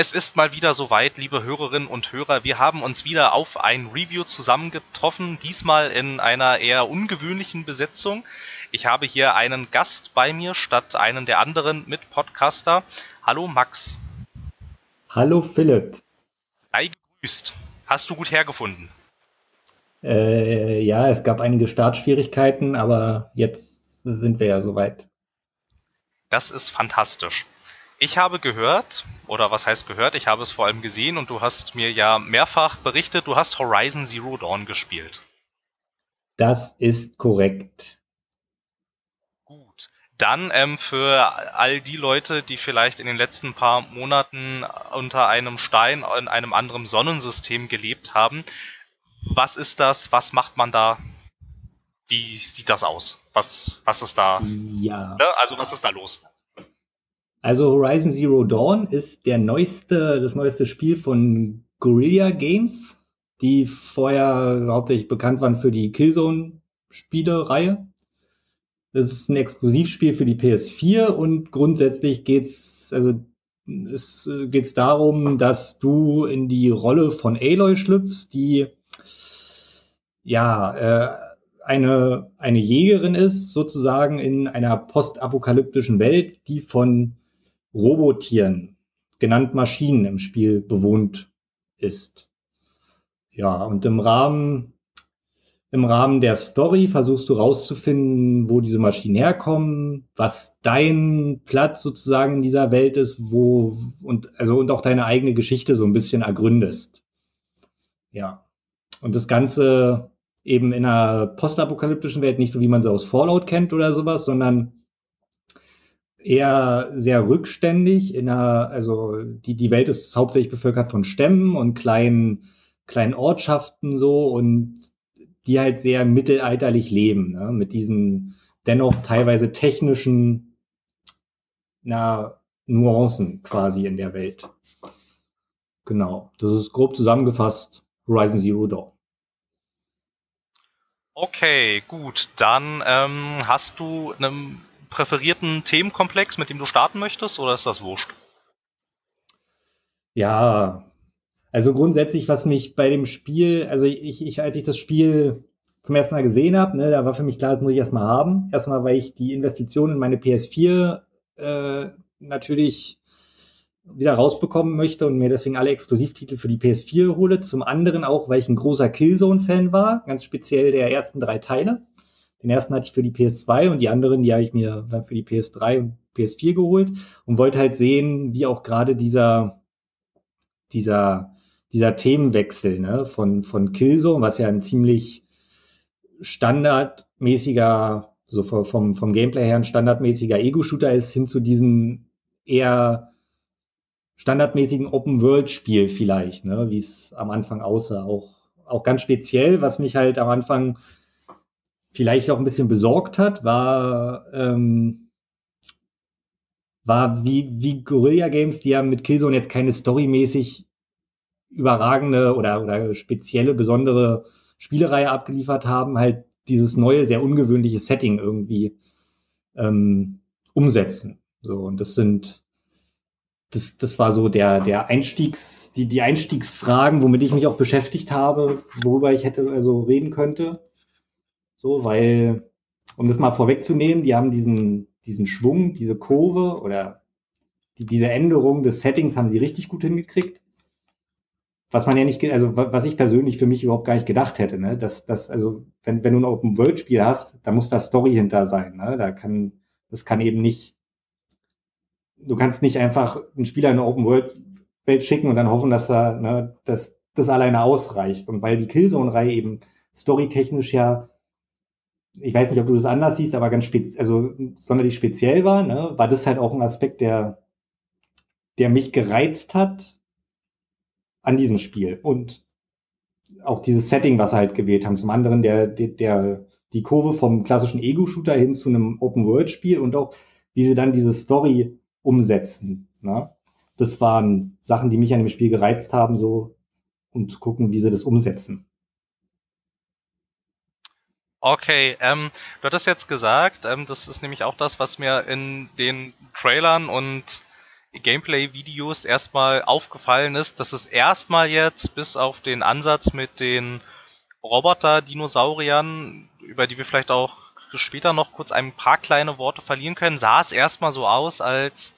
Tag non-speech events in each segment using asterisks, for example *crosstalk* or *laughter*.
Es ist mal wieder soweit, liebe Hörerinnen und Hörer. Wir haben uns wieder auf ein Review zusammengetroffen, diesmal in einer eher ungewöhnlichen Besetzung. Ich habe hier einen Gast bei mir statt einen der anderen Mitpodcaster. Hallo Max. Hallo Philipp. Sei gegrüßt. Hast du gut hergefunden? Äh, ja, es gab einige Startschwierigkeiten, aber jetzt sind wir ja soweit. Das ist fantastisch. Ich habe gehört, oder was heißt gehört, ich habe es vor allem gesehen und du hast mir ja mehrfach berichtet, du hast Horizon Zero Dawn gespielt. Das ist korrekt. Gut. Dann ähm, für all die Leute, die vielleicht in den letzten paar Monaten unter einem Stein in einem anderen Sonnensystem gelebt haben, was ist das? Was macht man da? Wie sieht das aus? Was, was ist da? Ja. Ne? Also was ist da los? Also Horizon Zero Dawn ist der neueste, das neueste Spiel von Guerrilla Games, die vorher hauptsächlich bekannt waren für die Killzone-Spiele-Reihe. Das ist ein Exklusivspiel für die PS4 und grundsätzlich geht's, also es geht's darum, dass du in die Rolle von Aloy schlüpfst, die ja äh, eine eine Jägerin ist sozusagen in einer postapokalyptischen Welt, die von Robotieren, genannt Maschinen, im Spiel bewohnt ist. Ja, und im Rahmen, im Rahmen der Story versuchst du rauszufinden, wo diese Maschinen herkommen, was dein Platz sozusagen in dieser Welt ist, wo, und, also, und auch deine eigene Geschichte so ein bisschen ergründest. Ja. Und das Ganze eben in einer postapokalyptischen Welt, nicht so wie man sie aus Fallout kennt oder sowas, sondern eher sehr rückständig in einer, also die, die Welt ist hauptsächlich bevölkert von Stämmen und kleinen, kleinen Ortschaften so und die halt sehr mittelalterlich leben, ne? mit diesen dennoch teilweise technischen na, Nuancen quasi in der Welt. Genau, das ist grob zusammengefasst Horizon Zero Dawn. Okay, gut. Dann ähm, hast du einen präferierten Themenkomplex, mit dem du starten möchtest, oder ist das wurscht? Ja, also grundsätzlich, was mich bei dem Spiel, also ich, ich als ich das Spiel zum ersten Mal gesehen habe, ne, da war für mich klar, das muss ich erstmal haben. Erstmal, weil ich die Investition in meine PS4 äh, natürlich wieder rausbekommen möchte und mir deswegen alle Exklusivtitel für die PS4 hole. Zum anderen auch, weil ich ein großer Killzone-Fan war, ganz speziell der ersten drei Teile. Den ersten hatte ich für die PS2 und die anderen, die habe ich mir dann für die PS3 und PS4 geholt und wollte halt sehen, wie auch gerade dieser, dieser, dieser Themenwechsel ne, von, von Killzone, was ja ein ziemlich standardmäßiger, so vom, vom Gameplay her ein standardmäßiger Ego-Shooter ist, hin zu diesem eher standardmäßigen Open-World-Spiel vielleicht, ne, wie es am Anfang aussah. Auch, auch ganz speziell, was mich halt am Anfang vielleicht auch ein bisschen besorgt hat, war, ähm, war wie, wie Guerilla Games, die ja mit Killzone jetzt keine storymäßig überragende oder, oder spezielle, besondere Spielereihe abgeliefert haben, halt dieses neue, sehr ungewöhnliche Setting irgendwie ähm, umsetzen. So, und das sind, das, das war so der, der Einstiegs, die, die Einstiegsfragen, womit ich mich auch beschäftigt habe, worüber ich hätte also reden könnte. So, weil, um das mal vorwegzunehmen, die haben diesen, diesen Schwung, diese Kurve oder die, diese Änderung des Settings haben sie richtig gut hingekriegt. Was man ja nicht, also was ich persönlich für mich überhaupt gar nicht gedacht hätte, ne? Dass, dass also, wenn, wenn du ein Open-World-Spiel hast, da muss da Story hinter sein, ne? Da kann, das kann eben nicht, du kannst nicht einfach einen Spieler in eine Open-World-Welt schicken und dann hoffen, dass er, ne, dass das alleine ausreicht. Und weil die Killzone-Reihe eben storytechnisch ja ich weiß nicht, ob du das anders siehst, aber ganz speziell, also sonderlich speziell war, ne, war das halt auch ein Aspekt, der, der mich gereizt hat an diesem Spiel. Und auch dieses Setting, was sie halt gewählt haben. Zum anderen der, der, der die Kurve vom klassischen Ego-Shooter hin zu einem Open-World-Spiel und auch, wie sie dann diese Story umsetzen. Ne? Das waren Sachen, die mich an dem Spiel gereizt haben, so und zu gucken, wie sie das umsetzen. Okay, ähm, du hattest jetzt gesagt, ähm, das ist nämlich auch das, was mir in den Trailern und Gameplay-Videos erstmal aufgefallen ist, dass es erstmal jetzt bis auf den Ansatz mit den Roboter-Dinosauriern, über die wir vielleicht auch später noch kurz ein paar kleine Worte verlieren können, sah es erstmal so aus, als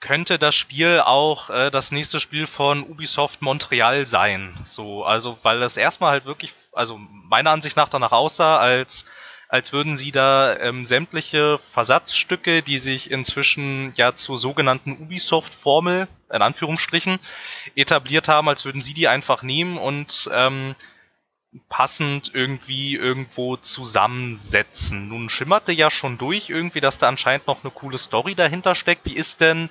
könnte das Spiel auch äh, das nächste Spiel von Ubisoft Montreal sein. So, also weil das erstmal halt wirklich, also meiner Ansicht nach danach aussah, als als würden sie da ähm, sämtliche Versatzstücke, die sich inzwischen ja zur sogenannten Ubisoft-Formel, in Anführungsstrichen, etabliert haben, als würden sie die einfach nehmen und ähm, passend irgendwie irgendwo zusammensetzen. Nun schimmerte ja schon durch irgendwie, dass da anscheinend noch eine coole Story dahinter steckt. Wie ist denn,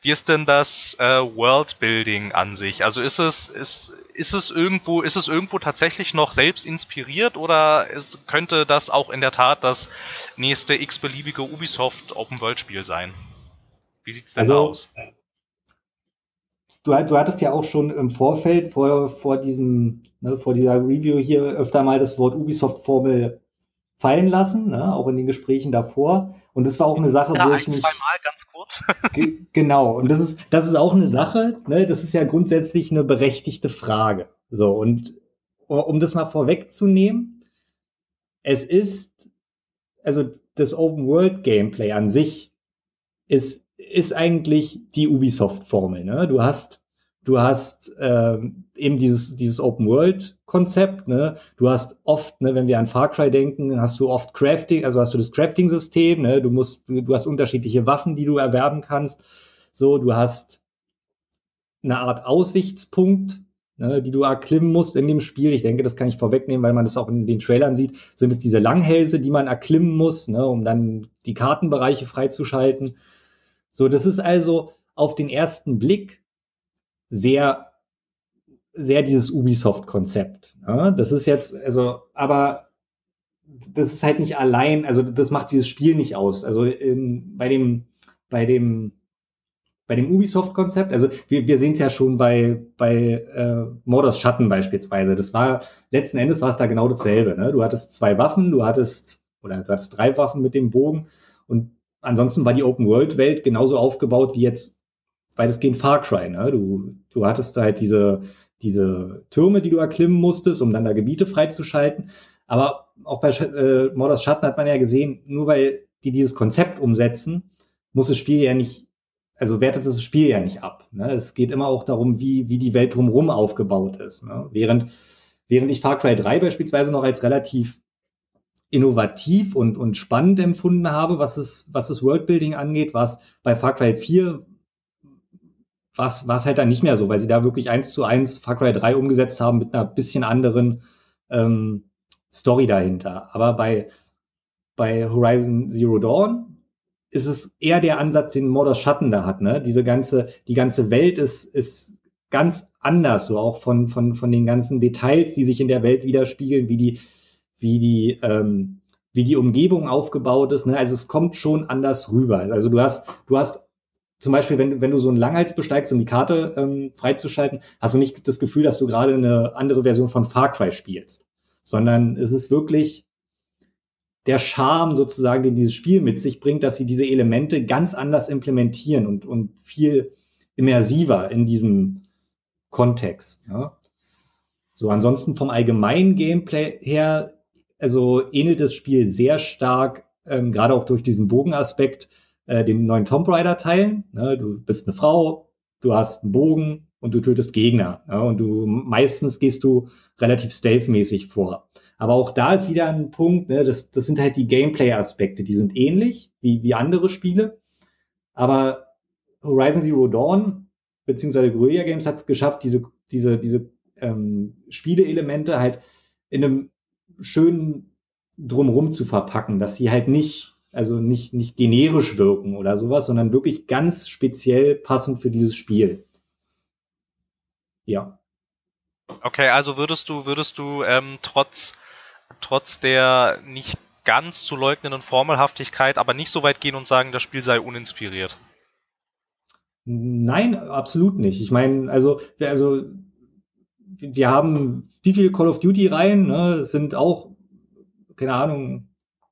wie ist denn das äh, Worldbuilding an sich? Also ist es, ist, ist es irgendwo, ist es irgendwo tatsächlich noch selbst inspiriert oder ist, könnte das auch in der Tat das nächste x-beliebige Ubisoft Open World Spiel sein? Wie sieht's denn also, aus? Du, du hattest ja auch schon im Vorfeld vor, vor diesem, ne, vor dieser Review hier öfter mal das Wort Ubisoft-Formel fallen lassen, ne, auch in den Gesprächen davor. Und das war auch eine Sache, ja, wo ich ein, mich. Zweimal ganz kurz. *laughs* genau. Und das ist, das ist auch eine Sache, ne, das ist ja grundsätzlich eine berechtigte Frage. So, und um das mal vorwegzunehmen, es ist, also das Open World Gameplay an sich ist ist eigentlich die Ubisoft-Formel. Ne? Du hast, du hast ähm, eben dieses, dieses Open-World-Konzept. Ne? Du hast oft, ne, wenn wir an Far Cry denken, hast du oft Crafting, also hast du das Crafting-System. Ne? Du musst, du, hast unterschiedliche Waffen, die du erwerben kannst. So, du hast eine Art Aussichtspunkt, ne, die du erklimmen musst in dem Spiel. Ich denke, das kann ich vorwegnehmen, weil man das auch in den Trailern sieht. Sind es diese Langhälse, die man erklimmen muss, ne, um dann die Kartenbereiche freizuschalten. So, das ist also auf den ersten Blick sehr, sehr dieses Ubisoft-Konzept. Ja, das ist jetzt, also, aber das ist halt nicht allein, also das macht dieses Spiel nicht aus. Also in, bei dem, bei dem, bei dem Ubisoft-Konzept, also wir, wir sehen es ja schon bei, bei äh, Mordors Schatten beispielsweise. Das war, letzten Endes war es da genau dasselbe. Ne? Du hattest zwei Waffen, du hattest, oder du hattest drei Waffen mit dem Bogen und ansonsten war die Open-World-Welt genauso aufgebaut wie jetzt weitestgehend Far Cry. Ne? Du, du hattest halt diese, diese Türme, die du erklimmen musstest, um dann da Gebiete freizuschalten. Aber auch bei äh, Mordors Schatten hat man ja gesehen, nur weil die dieses Konzept umsetzen, muss das Spiel ja nicht, also wertet das Spiel ja nicht ab. Ne? Es geht immer auch darum, wie, wie die Welt drumherum aufgebaut ist. Ne? Während, während ich Far Cry 3 beispielsweise noch als relativ innovativ und, und spannend empfunden habe, was es, was das Worldbuilding angeht, was bei Far Cry 4 was war es halt dann nicht mehr so, weil sie da wirklich eins zu eins Far Cry 3 umgesetzt haben mit einer bisschen anderen ähm, Story dahinter. Aber bei, bei Horizon Zero Dawn ist es eher der Ansatz, den Mordors Schatten da hat. Ne? Diese ganze, die ganze Welt ist, ist ganz anders, so auch von, von, von den ganzen Details, die sich in der Welt widerspiegeln, wie die, wie die, ähm, wie die Umgebung aufgebaut ist. Ne? Also es kommt schon anders rüber. Also du hast, du hast zum Beispiel, wenn, wenn du so einen Langhals besteigst, um die Karte ähm, freizuschalten, hast du nicht das Gefühl, dass du gerade eine andere Version von Far Cry spielst, sondern es ist wirklich der Charme sozusagen, den dieses Spiel mit sich bringt, dass sie diese Elemente ganz anders implementieren und, und viel immersiver in diesem Kontext. Ja? So, ansonsten vom allgemeinen Gameplay her also ähnelt das Spiel sehr stark, ähm, gerade auch durch diesen Bogenaspekt, äh, den neuen Tomb Raider-Teilen. Ne? Du bist eine Frau, du hast einen Bogen und du tötest Gegner. Ne? Und du meistens gehst du relativ stealth-mäßig vor. Aber auch da ist wieder ein Punkt, ne? das, das sind halt die Gameplay-Aspekte, die sind ähnlich wie, wie andere Spiele. Aber Horizon Zero Dawn beziehungsweise Guerilla Games hat es geschafft, diese, diese, diese ähm, Spieleelemente halt in einem schön drumrum zu verpacken, dass sie halt nicht, also nicht, nicht generisch wirken oder sowas, sondern wirklich ganz speziell passend für dieses Spiel. Ja. Okay, also würdest du, würdest du ähm, trotz, trotz der nicht ganz zu leugnenden Formelhaftigkeit aber nicht so weit gehen und sagen, das Spiel sei uninspiriert? Nein, absolut nicht. Ich meine, also, also wir haben wie viele Call of Duty-Reihen, ne? Sind auch, keine Ahnung,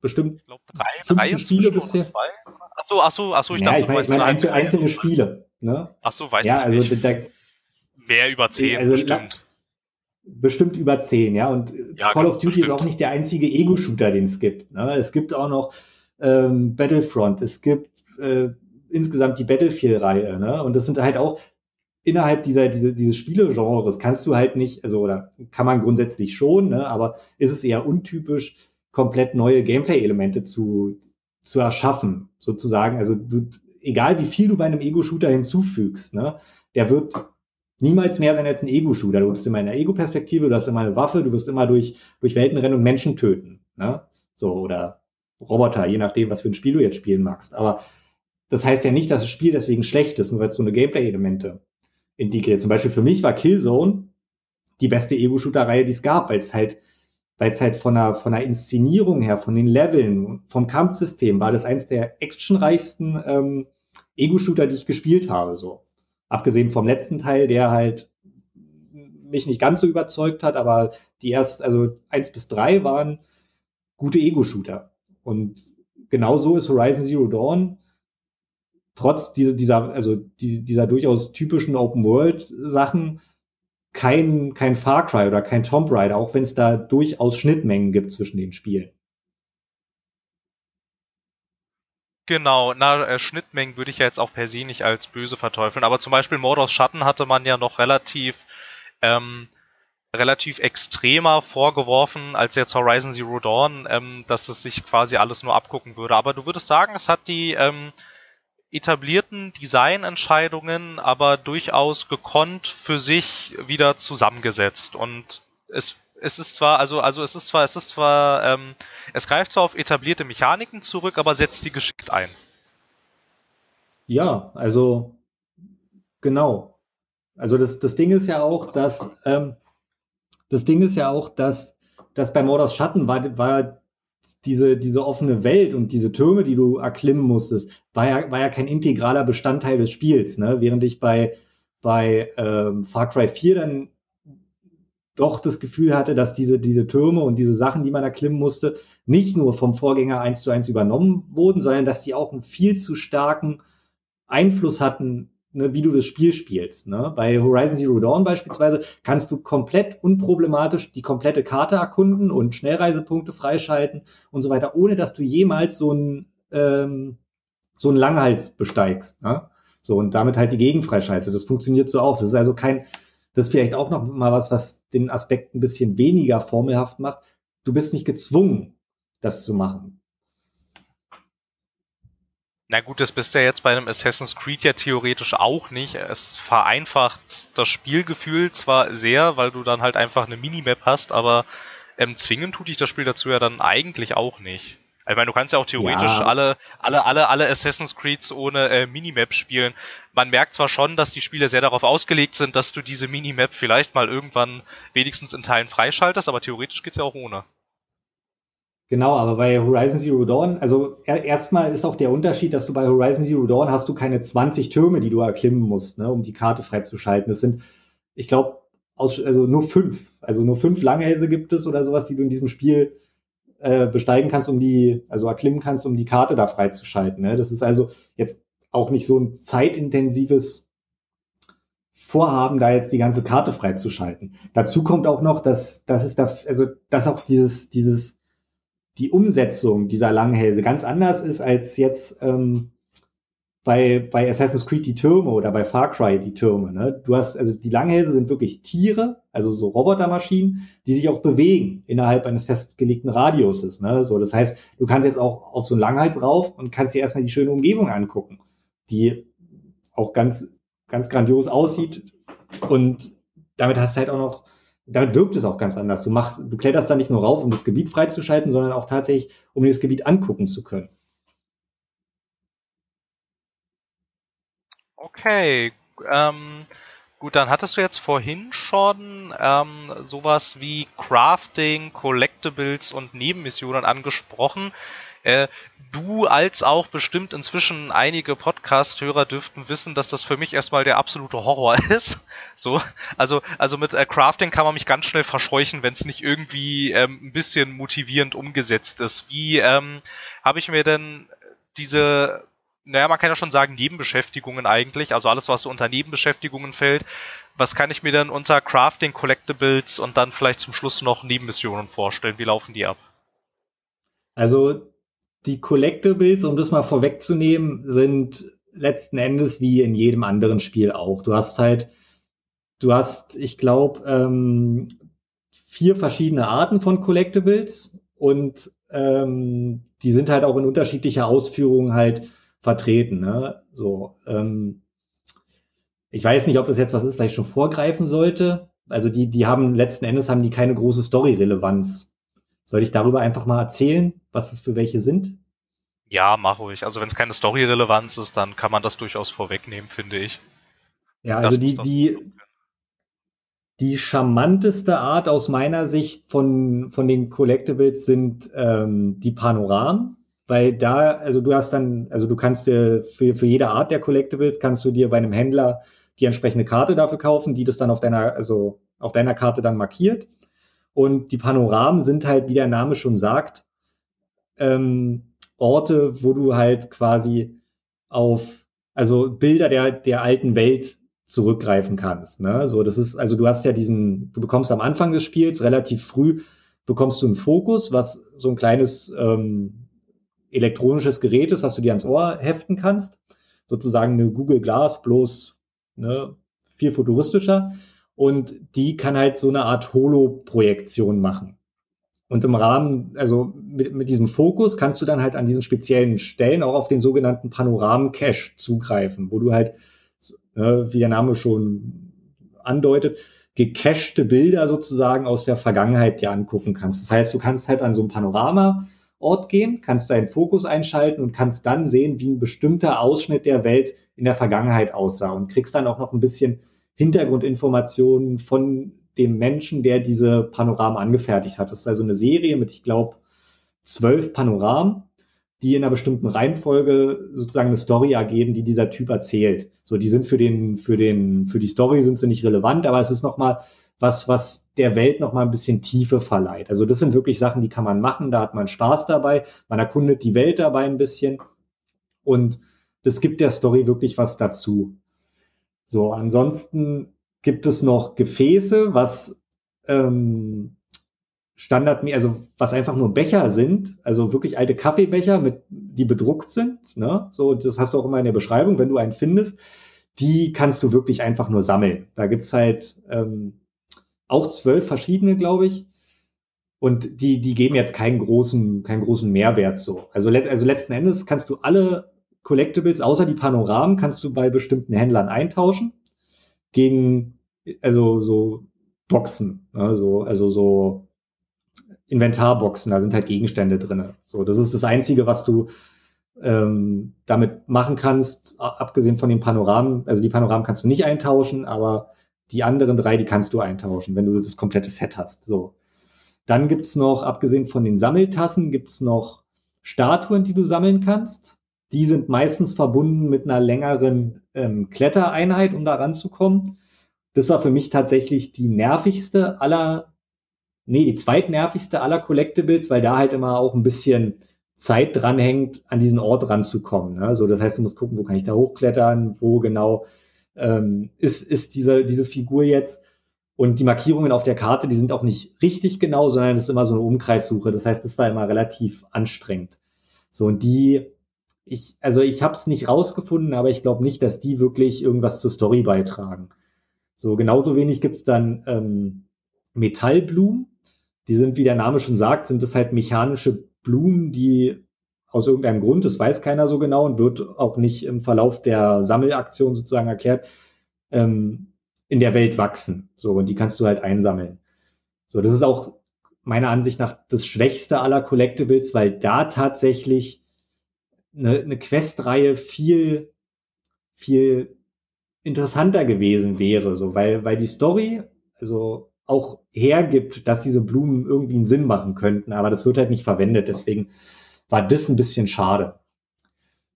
bestimmt ich glaub, drei, 15 drei Spiele bisher. Achso, achso, achso, ich ja, dachte, ich meine, ich meine einzelne, einzelne Spiele. Ne? Achso, weiß ja, ich also nicht. Da, Mehr über zehn, also, bestimmt. Bestimmt über zehn, ja. Und ja, Call of Duty bestimmt. ist auch nicht der einzige Ego-Shooter, den es gibt. Ne? Es gibt auch noch ähm, Battlefront, es gibt äh, insgesamt die Battlefield-Reihe. Ne? Und das sind halt auch innerhalb dieser, diese, dieses Spielegenres kannst du halt nicht, also oder kann man grundsätzlich schon, ne, aber ist es eher untypisch, komplett neue Gameplay-Elemente zu, zu erschaffen, sozusagen. Also du, egal wie viel du bei einem Ego-Shooter hinzufügst, ne, der wird niemals mehr sein als ein Ego-Shooter. Du bist immer in einer Ego-Perspektive, du hast immer eine Waffe, du wirst immer durch, durch Welten rennen und Menschen töten. Ne? So, oder Roboter, je nachdem, was für ein Spiel du jetzt spielen magst. Aber das heißt ja nicht, dass das Spiel deswegen schlecht ist, nur weil es so eine Gameplay-Elemente integriert. Zum Beispiel für mich war Killzone die beste Ego-Shooter-Reihe, die es gab, weil es halt, weil es halt von der, von der Inszenierung her, von den Leveln, vom Kampfsystem war das eins der actionreichsten ähm, Ego-Shooter, die ich gespielt habe. So. Abgesehen vom letzten Teil, der halt mich nicht ganz so überzeugt hat, aber die erst, also eins bis drei waren gute Ego-Shooter. Und genauso ist Horizon Zero Dawn trotz dieser, dieser, also die, dieser durchaus typischen Open-World-Sachen kein, kein Far Cry oder kein Tomb Raider, auch wenn es da durchaus Schnittmengen gibt zwischen den Spielen. Genau, na, äh, Schnittmengen würde ich ja jetzt auch per se nicht als böse verteufeln, aber zum Beispiel Mordors Schatten hatte man ja noch relativ, ähm, relativ extremer vorgeworfen als jetzt Horizon Zero Dawn, ähm, dass es sich quasi alles nur abgucken würde. Aber du würdest sagen, es hat die, ähm, etablierten Designentscheidungen aber durchaus gekonnt für sich wieder zusammengesetzt. Und es, es ist zwar, also, also es ist zwar, es ist zwar, ähm, es greift zwar auf etablierte Mechaniken zurück, aber setzt die geschickt ein. Ja, also genau. Also das, das Ding ist ja auch, dass ähm, das Ding ist ja auch, dass, dass bei Mordors Schatten war, war diese, diese offene Welt und diese Türme, die du erklimmen musstest, war ja, war ja kein integraler Bestandteil des Spiels, ne? Während ich bei, bei ähm, Far Cry 4 dann doch das Gefühl hatte, dass diese, diese Türme und diese Sachen, die man erklimmen musste, nicht nur vom Vorgänger eins zu eins übernommen wurden, sondern dass sie auch einen viel zu starken Einfluss hatten ne, wie du das Spiel spielst. Ne? Bei Horizon Zero Dawn beispielsweise kannst du komplett unproblematisch die komplette Karte erkunden und Schnellreisepunkte freischalten und so weiter, ohne dass du jemals so ein ähm, so einen Langhals besteigst. Ne? So und damit halt die Gegend freischaltet. Das funktioniert so auch. Das ist also kein, das ist vielleicht auch noch mal was, was den Aspekt ein bisschen weniger formelhaft macht. Du bist nicht gezwungen, das zu machen. Na gut, das bist du ja jetzt bei einem Assassin's Creed ja theoretisch auch nicht. Es vereinfacht das Spielgefühl zwar sehr, weil du dann halt einfach eine Minimap hast, aber ähm, zwingen tut dich das Spiel dazu ja dann eigentlich auch nicht. Ich meine, du kannst ja auch theoretisch ja. alle, alle, alle, alle Assassin's Creeds ohne äh, Minimap spielen. Man merkt zwar schon, dass die Spiele sehr darauf ausgelegt sind, dass du diese Minimap vielleicht mal irgendwann wenigstens in Teilen freischaltest, aber theoretisch geht's ja auch ohne. Genau, aber bei Horizon Zero Dawn, also er, erstmal ist auch der Unterschied, dass du bei Horizon Zero Dawn hast du keine 20 Türme, die du erklimmen musst, ne, um die Karte freizuschalten. Es sind, ich glaube, also nur fünf. Also nur fünf Langhälse gibt es oder sowas, die du in diesem Spiel äh, besteigen kannst, um die, also erklimmen kannst, um die Karte da freizuschalten. Ne? Das ist also jetzt auch nicht so ein zeitintensives Vorhaben, da jetzt die ganze Karte freizuschalten. Dazu kommt auch noch, dass, dass es da, also dass auch dieses, dieses die Umsetzung dieser Langhälse ganz anders ist als jetzt ähm, bei, bei Assassin's Creed die Türme oder bei Far Cry die Türme. Ne? Du hast, also die Langhälse sind wirklich Tiere, also so Robotermaschinen, die sich auch bewegen innerhalb eines festgelegten Radiuses. Ne? So, das heißt, du kannst jetzt auch auf so einen Langhals rauf und kannst dir erstmal die schöne Umgebung angucken, die auch ganz, ganz grandios aussieht. Und damit hast du halt auch noch damit wirkt es auch ganz anders. Du machst, du kletterst da nicht nur rauf, um das Gebiet freizuschalten, sondern auch tatsächlich, um dir das Gebiet angucken zu können. Okay, ähm, gut, dann hattest du jetzt vorhin schon ähm, sowas wie Crafting, Collectibles und Nebenmissionen angesprochen. Äh, du als auch bestimmt inzwischen einige Podcast-Hörer dürften wissen, dass das für mich erstmal der absolute Horror *laughs* ist. So, also, also mit äh, Crafting kann man mich ganz schnell verscheuchen, wenn es nicht irgendwie ähm, ein bisschen motivierend umgesetzt ist. Wie ähm, habe ich mir denn diese naja, man kann ja schon sagen, Nebenbeschäftigungen eigentlich, also alles, was so unter Nebenbeschäftigungen fällt. Was kann ich mir denn unter Crafting, Collectibles und dann vielleicht zum Schluss noch Nebenmissionen vorstellen? Wie laufen die ab? Also die Collectibles, um das mal vorwegzunehmen, sind letzten Endes wie in jedem anderen Spiel auch. Du hast halt, du hast, ich glaube, ähm, vier verschiedene Arten von Collectibles und ähm, die sind halt auch in unterschiedlicher Ausführung halt vertreten. Ne? So, ähm, ich weiß nicht, ob das jetzt was ist, ich schon vorgreifen sollte. Also die, die haben letzten Endes haben die keine große Story-Relevanz. Soll ich darüber einfach mal erzählen, was es für welche sind? Ja, mach ruhig. Also wenn es keine Story-Relevanz ist, dann kann man das durchaus vorwegnehmen, finde ich. Ja, also die, die, die charmanteste Art aus meiner Sicht von, von den Collectibles sind ähm, die Panoramen, weil da, also du hast dann, also du kannst dir für, für jede Art der Collectibles kannst du dir bei einem Händler die entsprechende Karte dafür kaufen, die das dann auf deiner, also auf deiner Karte dann markiert. Und die Panoramen sind halt, wie der Name schon sagt, ähm, Orte, wo du halt quasi auf, also Bilder der, der alten Welt zurückgreifen kannst. Ne? So, das ist, also du hast ja diesen, du bekommst am Anfang des Spiels relativ früh bekommst du einen Fokus, was so ein kleines ähm, elektronisches Gerät ist, was du dir ans Ohr heften kannst. Sozusagen eine Google Glass, bloß ne, viel futuristischer. Und die kann halt so eine Art Holo-Projektion machen. Und im Rahmen, also mit, mit diesem Fokus kannst du dann halt an diesen speziellen Stellen auch auf den sogenannten Panoramen-Cache zugreifen, wo du halt ne, wie der Name schon andeutet, gecachte Bilder sozusagen aus der Vergangenheit dir angucken kannst. Das heißt, du kannst halt an so einem Panorama-Ort gehen, kannst deinen Fokus einschalten und kannst dann sehen, wie ein bestimmter Ausschnitt der Welt in der Vergangenheit aussah und kriegst dann auch noch ein bisschen Hintergrundinformationen von dem Menschen, der diese Panoramen angefertigt hat. Das ist also eine Serie mit, ich glaube, zwölf Panoramen die in einer bestimmten Reihenfolge sozusagen eine Story ergeben, die dieser Typ erzählt. So, die sind für den, für den, für die Story sind sie nicht relevant, aber es ist nochmal was, was der Welt nochmal ein bisschen Tiefe verleiht. Also das sind wirklich Sachen, die kann man machen, da hat man Spaß dabei, man erkundet die Welt dabei ein bisschen und das gibt der Story wirklich was dazu. So, ansonsten gibt es noch Gefäße, was ähm, Standard, also was einfach nur Becher sind, also wirklich alte Kaffeebecher, mit, die bedruckt sind. Ne? So, das hast du auch immer in der Beschreibung, wenn du einen findest, die kannst du wirklich einfach nur sammeln. Da gibt's halt ähm, auch zwölf verschiedene, glaube ich. Und die, die geben jetzt keinen großen, keinen großen Mehrwert so. Also, also letzten Endes kannst du alle Collectibles, außer die Panoramen, kannst du bei bestimmten Händlern eintauschen gegen, also so Boxen, ne? so, also so Inventarboxen, da sind halt Gegenstände drin. So, das ist das Einzige, was du ähm, damit machen kannst, abgesehen von den Panoramen. Also die Panoramen kannst du nicht eintauschen, aber die anderen drei, die kannst du eintauschen, wenn du das komplette Set hast. So. Dann gibt's noch, abgesehen von den Sammeltassen, gibt's noch Statuen, die du sammeln kannst. Die sind meistens verbunden mit einer längeren ähm, Klettereinheit, um da ranzukommen. Das war für mich tatsächlich die nervigste aller nee, die zweitnervigste aller Collectibles, weil da halt immer auch ein bisschen Zeit dranhängt, an diesen Ort ranzukommen. Ne? So, das heißt, du musst gucken, wo kann ich da hochklettern, wo genau ähm, ist, ist diese, diese Figur jetzt. Und die Markierungen auf der Karte, die sind auch nicht richtig genau, sondern es ist immer so eine Umkreissuche. Das heißt, das war immer relativ anstrengend. So, und die, ich, also ich habe es nicht rausgefunden, aber ich glaube nicht, dass die wirklich irgendwas zur Story beitragen. So, genauso wenig gibt's dann ähm, Metallblumen. Die sind, wie der Name schon sagt, sind das halt mechanische Blumen, die aus irgendeinem Grund, das weiß keiner so genau und wird auch nicht im Verlauf der Sammelaktion sozusagen erklärt, ähm, in der Welt wachsen. So, und die kannst du halt einsammeln. So, das ist auch meiner Ansicht nach das Schwächste aller Collectibles, weil da tatsächlich eine, eine Questreihe viel, viel interessanter gewesen wäre, so, weil, weil die Story, also auch hergibt, dass diese Blumen irgendwie einen Sinn machen könnten, aber das wird halt nicht verwendet. Deswegen war das ein bisschen schade.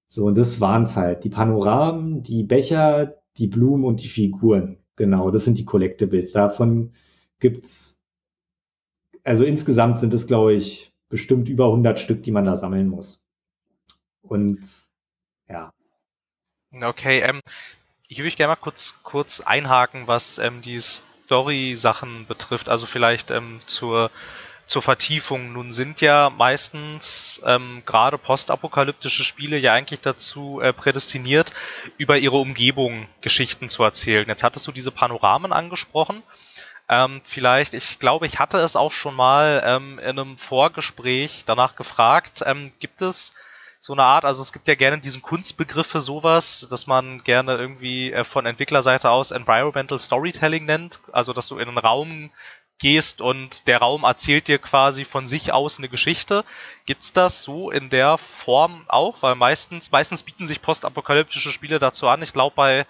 So, und das waren's halt. Die Panoramen, die Becher, die Blumen und die Figuren. Genau, das sind die Collectibles. Davon gibt's, also insgesamt sind es, glaube ich, bestimmt über 100 Stück, die man da sammeln muss. Und ja. Okay, ähm, ich würde gerne mal kurz, kurz einhaken, was ähm, die Story-Sachen betrifft. Also vielleicht ähm, zur, zur Vertiefung. Nun sind ja meistens ähm, gerade postapokalyptische Spiele ja eigentlich dazu äh, prädestiniert, über ihre Umgebung Geschichten zu erzählen. Jetzt hattest du diese Panoramen angesprochen. Ähm, vielleicht, ich glaube, ich hatte es auch schon mal ähm, in einem Vorgespräch danach gefragt. Ähm, gibt es so eine Art, also es gibt ja gerne diesen Kunstbegriff für sowas, dass man gerne irgendwie äh, von Entwicklerseite aus Environmental Storytelling nennt, also dass du in einen Raum gehst und der Raum erzählt dir quasi von sich aus eine Geschichte. Gibt's das so in der Form auch? Weil meistens, meistens bieten sich postapokalyptische Spiele dazu an. Ich glaube, bei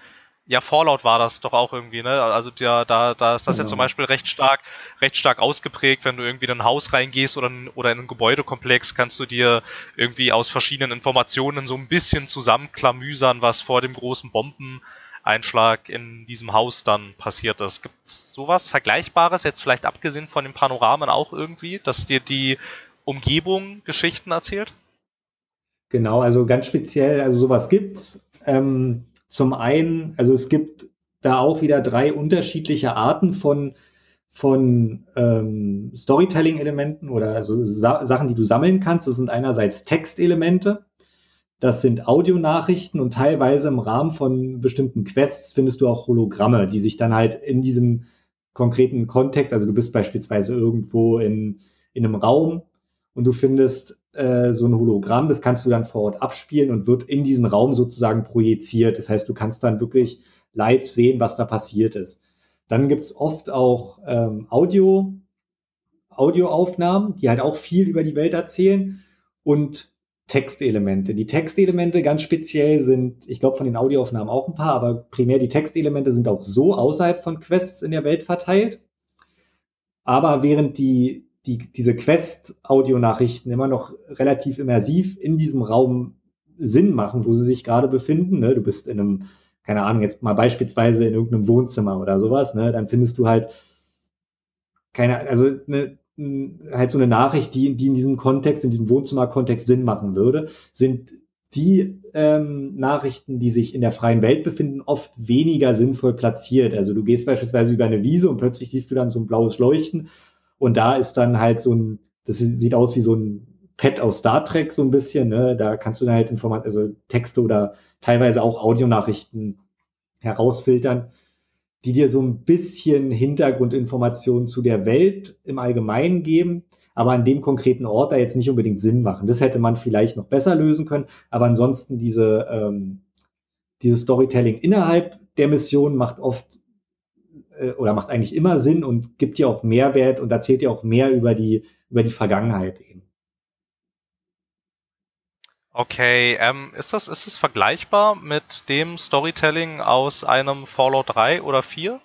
ja, Fallout war das doch auch irgendwie, ne? Also ja, da, da ist das genau. ja zum Beispiel recht stark, recht stark ausgeprägt, wenn du irgendwie in ein Haus reingehst oder, oder in einen Gebäudekomplex, kannst du dir irgendwie aus verschiedenen Informationen so ein bisschen zusammenklamüsern, was vor dem großen Bombeneinschlag in diesem Haus dann passiert ist. Gibt es sowas Vergleichbares, jetzt vielleicht abgesehen von den Panoramen auch irgendwie, dass dir die Umgebung Geschichten erzählt? Genau, also ganz speziell, also sowas gibt's. Ähm, zum einen, also es gibt da auch wieder drei unterschiedliche Arten von, von ähm, Storytelling-Elementen oder also Sa Sachen, die du sammeln kannst. Das sind einerseits Textelemente, das sind Audionachrichten und teilweise im Rahmen von bestimmten Quests findest du auch Hologramme, die sich dann halt in diesem konkreten Kontext, also du bist beispielsweise irgendwo in, in einem Raum und du findest äh, so ein Hologramm, das kannst du dann vor Ort abspielen und wird in diesen Raum sozusagen projiziert. Das heißt, du kannst dann wirklich live sehen, was da passiert ist. Dann gibt's oft auch ähm, Audio, Audioaufnahmen, die halt auch viel über die Welt erzählen und Textelemente. Die Textelemente ganz speziell sind, ich glaube von den Audioaufnahmen auch ein paar, aber primär die Textelemente sind auch so außerhalb von Quests in der Welt verteilt. Aber während die die, diese Quest-Audionachrichten immer noch relativ immersiv in diesem Raum Sinn machen, wo sie sich gerade befinden. Ne? Du bist in einem, keine Ahnung, jetzt mal beispielsweise in irgendeinem Wohnzimmer oder sowas, ne? dann findest du halt keine, also ne, halt so eine Nachricht, die, die in diesem Kontext, in diesem Wohnzimmer-Kontext Sinn machen würde, sind die ähm, Nachrichten, die sich in der freien Welt befinden, oft weniger sinnvoll platziert. Also du gehst beispielsweise über eine Wiese und plötzlich siehst du dann so ein blaues Leuchten und da ist dann halt so ein, das sieht aus wie so ein Pad aus Star Trek so ein bisschen, ne? Da kannst du dann halt Informat also Texte oder teilweise auch Audionachrichten herausfiltern, die dir so ein bisschen Hintergrundinformationen zu der Welt im Allgemeinen geben, aber an dem konkreten Ort da jetzt nicht unbedingt Sinn machen. Das hätte man vielleicht noch besser lösen können, aber ansonsten diese, ähm, dieses Storytelling innerhalb der Mission macht oft äh, oder macht eigentlich immer Sinn und gibt dir auch Mehrwert und erzählt dir auch mehr über die, über die Vergangenheit eben. Okay, ähm, ist das, ist das vergleichbar mit dem Storytelling aus einem Fallout 3 oder 4?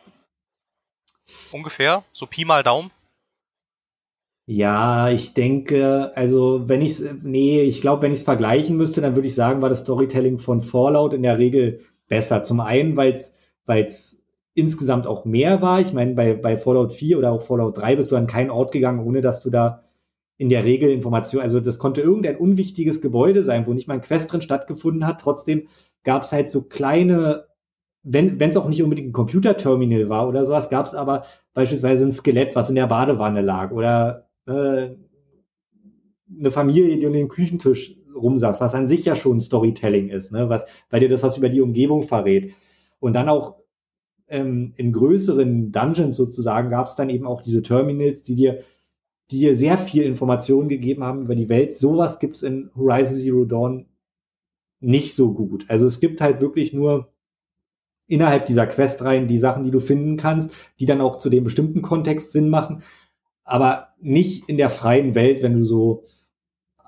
Ungefähr? So Pi mal Daumen? Ja, ich denke, also wenn ich nee, ich glaube, wenn ich es vergleichen müsste, dann würde ich sagen, war das Storytelling von Fallout in der Regel besser. Zum einen, weil es weil es insgesamt auch mehr war. Ich meine, bei, bei Fallout 4 oder auch Fallout 3 bist du an keinen Ort gegangen, ohne dass du da in der Regel Informationen, also das konnte irgendein unwichtiges Gebäude sein, wo nicht mal ein Quest drin stattgefunden hat. Trotzdem gab es halt so kleine, wenn es auch nicht unbedingt ein Computerterminal war oder sowas, gab es aber beispielsweise ein Skelett, was in der Badewanne lag oder äh, eine Familie, die um den Küchentisch rumsaß, was an sich ja schon Storytelling ist, ne? was, weil dir das was über die Umgebung verrät. Und dann auch ähm, in größeren Dungeons sozusagen gab es dann eben auch diese Terminals, die dir, die dir sehr viel Informationen gegeben haben über die Welt. Sowas gibt es in Horizon Zero Dawn nicht so gut. Also es gibt halt wirklich nur innerhalb dieser Questreihen die Sachen, die du finden kannst, die dann auch zu dem bestimmten Kontext Sinn machen, aber nicht in der freien Welt, wenn du so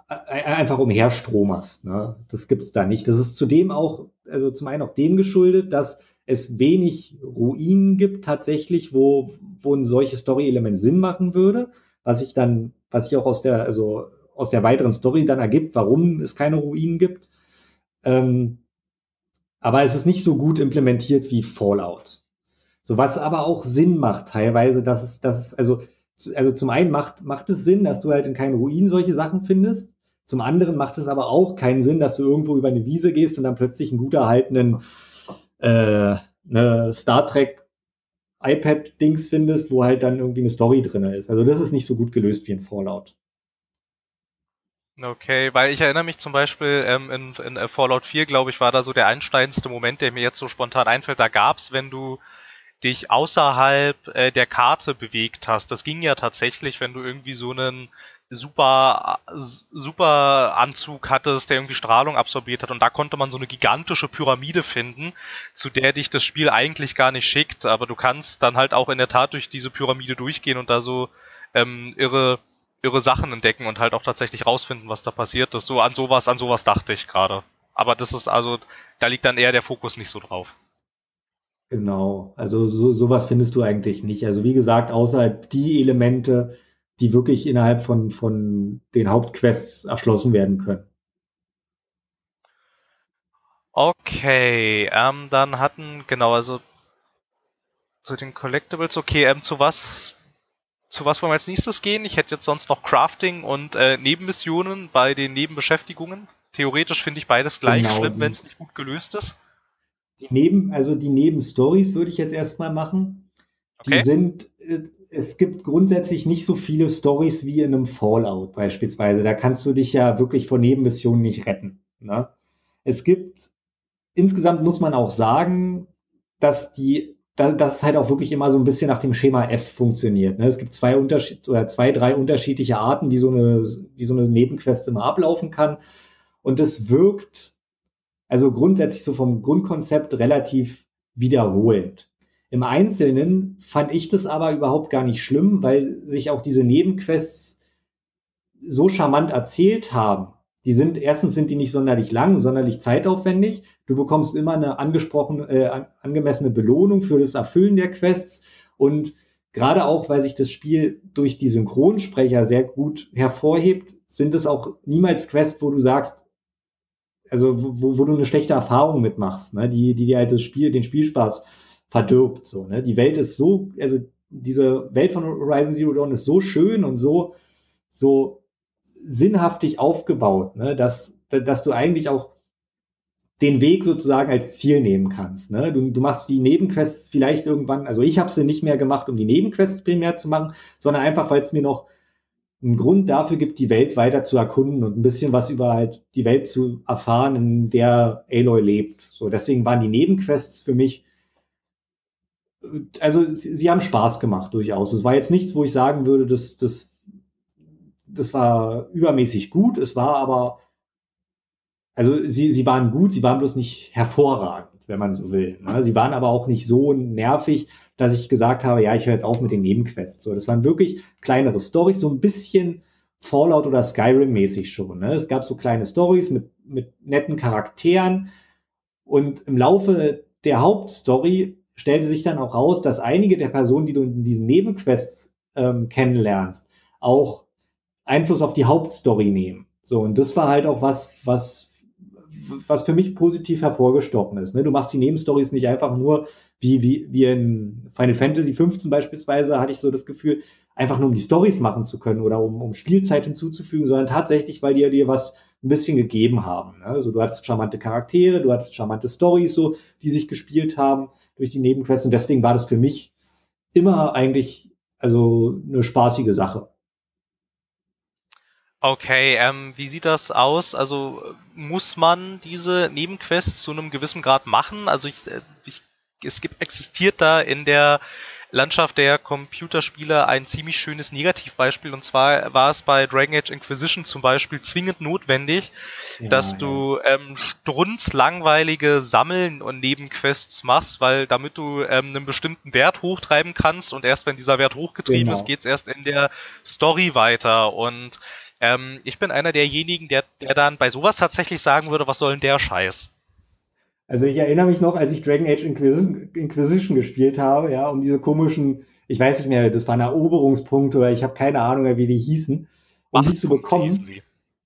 einfach umherstromerst. Ne? Das gibt's da nicht. Das ist zudem auch, also zum einen auch dem geschuldet, dass es wenig Ruinen gibt tatsächlich, wo, wo ein solches Story-Element Sinn machen würde, was ich dann, was sich auch aus der, also aus der weiteren Story dann ergibt, warum es keine Ruinen gibt. Ähm, aber es ist nicht so gut implementiert wie Fallout. So was aber auch Sinn macht teilweise, dass es, dass es, also, also zum einen macht, macht es Sinn, dass du halt in keinen Ruinen solche Sachen findest. Zum anderen macht es aber auch keinen Sinn, dass du irgendwo über eine Wiese gehst und dann plötzlich einen gut erhaltenen äh, eine Star Trek iPad-Dings findest, wo halt dann irgendwie eine Story drin ist. Also das ist nicht so gut gelöst wie in Fallout. Okay, weil ich erinnere mich zum Beispiel ähm, in, in äh, Fallout 4, glaube ich, war da so der einsteinendste Moment, der mir jetzt so spontan einfällt. Da gab's, wenn du dich außerhalb äh, der Karte bewegt hast. Das ging ja tatsächlich, wenn du irgendwie so einen super, super Anzug hattest, der irgendwie Strahlung absorbiert hat. Und da konnte man so eine gigantische Pyramide finden, zu der dich das Spiel eigentlich gar nicht schickt. Aber du kannst dann halt auch in der Tat durch diese Pyramide durchgehen und da so ähm, irre, irre Sachen entdecken und halt auch tatsächlich rausfinden, was da passiert ist. So an sowas, an sowas dachte ich gerade. Aber das ist also, da liegt dann eher der Fokus nicht so drauf. Genau, also so, sowas findest du eigentlich nicht. Also wie gesagt, außer die Elemente, die wirklich innerhalb von, von den Hauptquests erschlossen werden können. Okay, ähm, dann hatten, genau, also zu den Collectibles, okay, ähm, zu was, zu was wollen wir als nächstes gehen? Ich hätte jetzt sonst noch Crafting und äh, Nebenmissionen bei den Nebenbeschäftigungen. Theoretisch finde ich beides gleich genau, schlimm, wenn es nicht gut gelöst ist. Die Neben, also die Nebenstories würde ich jetzt erstmal machen. Okay. Die sind, äh, es gibt grundsätzlich nicht so viele Stories wie in einem Fallout beispielsweise. Da kannst du dich ja wirklich vor Nebenmissionen nicht retten. Ne? Es gibt, insgesamt muss man auch sagen, dass die, dass es halt auch wirklich immer so ein bisschen nach dem Schema F funktioniert. Ne? Es gibt zwei Unterschied oder zwei, drei unterschiedliche Arten, wie so eine, wie so eine Nebenquest immer ablaufen kann. Und es wirkt, also grundsätzlich so vom Grundkonzept relativ wiederholend. Im Einzelnen fand ich das aber überhaupt gar nicht schlimm, weil sich auch diese Nebenquests so charmant erzählt haben. Die sind, erstens sind die nicht sonderlich lang, sonderlich zeitaufwendig. Du bekommst immer eine angesprochen, äh, angemessene Belohnung für das Erfüllen der Quests. Und gerade auch, weil sich das Spiel durch die Synchronsprecher sehr gut hervorhebt, sind es auch niemals Quests, wo du sagst, also wo, wo du eine schlechte Erfahrung mitmachst, ne? die, die dir halt das Spiel, den Spielspaß verdirbt. So, ne? Die Welt ist so, also diese Welt von Horizon Zero Dawn ist so schön und so, so sinnhaftig aufgebaut, ne? dass, dass du eigentlich auch den Weg sozusagen als Ziel nehmen kannst. Ne? Du, du machst die Nebenquests vielleicht irgendwann, also ich habe sie nicht mehr gemacht, um die Nebenquests primär zu machen, sondern einfach, weil es mir noch einen Grund dafür gibt, die Welt weiter zu erkunden und ein bisschen was über halt die Welt zu erfahren, in der Aloy lebt. So, deswegen waren die Nebenquests für mich also sie, sie, haben Spaß gemacht durchaus. Es war jetzt nichts, wo ich sagen würde, das, das, das war übermäßig gut. Es war aber, also sie, sie waren gut, sie waren bloß nicht hervorragend, wenn man so will. Ne? Sie waren aber auch nicht so nervig, dass ich gesagt habe, ja, ich höre jetzt auf mit den Nebenquests. So, das waren wirklich kleinere Stories, so ein bisschen Fallout oder Skyrim mäßig schon. Ne? Es gab so kleine Stories mit, mit netten Charakteren und im Laufe der Hauptstory stellte sich dann auch raus, dass einige der Personen, die du in diesen Nebenquests ähm, kennenlernst, auch Einfluss auf die Hauptstory nehmen. So, und das war halt auch was, was, was für mich positiv hervorgestochen ist. Ne? Du machst die Nebenstories nicht einfach nur, wie, wie, wie in Final Fantasy 15 beispielsweise, hatte ich so das Gefühl, einfach nur um die Stories machen zu können oder um, um Spielzeit hinzuzufügen, sondern tatsächlich, weil die dir was ein bisschen gegeben haben. Ne? Also du hattest charmante Charaktere, du hattest charmante Stories so, die sich gespielt haben durch die Nebenquests und deswegen war das für mich immer eigentlich also eine spaßige Sache. Okay, ähm, wie sieht das aus? Also muss man diese Nebenquests zu einem gewissen Grad machen? Also ich, äh, ich es gibt existiert da in der Landschaft der Computerspiele ein ziemlich schönes Negativbeispiel. Und zwar war es bei Dragon Age Inquisition zum Beispiel zwingend notwendig, ja, dass ja. du ähm, strunzlangweilige Sammeln und Nebenquests machst, weil damit du ähm, einen bestimmten Wert hochtreiben kannst und erst wenn dieser Wert hochgetrieben genau. ist, geht's erst in der Story weiter. Und ähm, ich bin einer derjenigen, der, der dann bei sowas tatsächlich sagen würde, was soll denn der Scheiß? Also ich erinnere mich noch, als ich Dragon Age Inquisition, Inquisition gespielt habe, ja, um diese komischen, ich weiß nicht mehr, das waren Eroberungspunkte oder ich habe keine Ahnung mehr, wie die hießen, um die zu bekommen.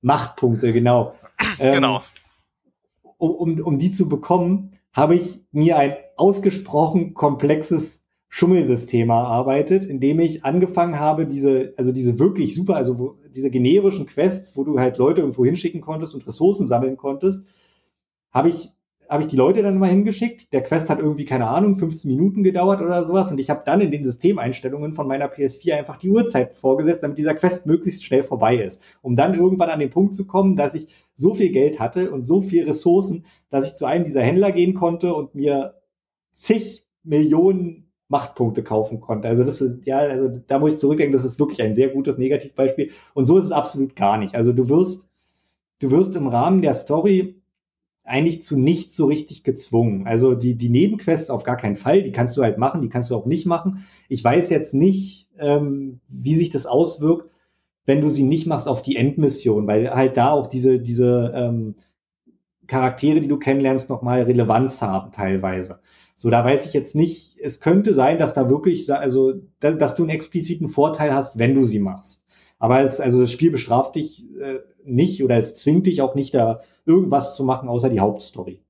Machtpunkte, genau. *clears throat* Ähm, genau. Um, um, um die zu bekommen, habe ich mir ein ausgesprochen komplexes Schummelsystem erarbeitet, indem ich angefangen habe, diese, also diese wirklich super, also wo, diese generischen Quests, wo du halt Leute irgendwo hinschicken konntest und Ressourcen sammeln konntest, habe ich habe ich die Leute dann mal hingeschickt. Der Quest hat irgendwie, keine Ahnung, 15 Minuten gedauert oder sowas. Und ich habe dann in den Systemeinstellungen von meiner PS4 einfach die Uhrzeit vorgesetzt, damit dieser Quest möglichst schnell vorbei ist. Um dann irgendwann an den Punkt zu kommen, dass ich so viel Geld hatte und so viel Ressourcen, dass ich zu einem dieser Händler gehen konnte und mir zig Millionen Machtpunkte kaufen konnte. Also das ist, ja, also da muss ich zurückdenken, das ist wirklich ein sehr gutes Negativbeispiel. Und so ist es absolut gar nicht. Also du wirst, du wirst im Rahmen der Story eigentlich zu nichts so richtig gezwungen. Also die, die Nebenquests auf gar keinen Fall, die kannst du halt machen, die kannst du auch nicht machen. Ich weiß jetzt nicht, ähm, wie sich das auswirkt, wenn du sie nicht machst auf die Endmission, weil halt da auch diese, diese ähm, Charaktere, die du kennenlernst, nochmal Relevanz haben teilweise. So, da weiß ich jetzt nicht, es könnte sein, dass da wirklich, also, dass du einen expliziten Vorteil hast, wenn du sie machst. Aber es, also das Spiel bestraft dich äh, nicht oder es zwingt dich auch nicht da irgendwas zu machen, außer die Hauptstory.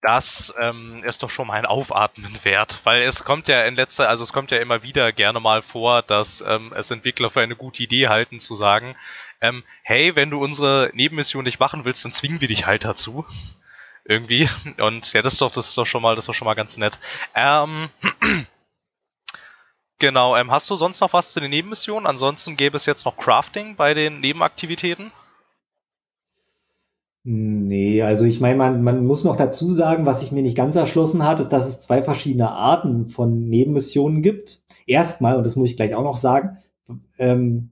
Das ähm, ist doch schon mal ein Aufatmen wert, weil es kommt ja in letzter, also es kommt ja immer wieder gerne mal vor, dass ähm, es Entwickler für eine gute Idee halten, zu sagen, ähm, hey, wenn du unsere Nebenmission nicht machen willst, dann zwingen wir dich halt dazu. Irgendwie. Und ja, das ist doch, das ist doch schon mal, das ist doch schon mal ganz nett. Ähm, *clears throat* Genau, ähm, hast du sonst noch was zu den Nebenmissionen? Ansonsten gäbe es jetzt noch Crafting bei den Nebenaktivitäten? Nee, also ich meine, man, man muss noch dazu sagen, was sich mir nicht ganz erschlossen hat, ist, dass es zwei verschiedene Arten von Nebenmissionen gibt. Erstmal, und das muss ich gleich auch noch sagen, ähm,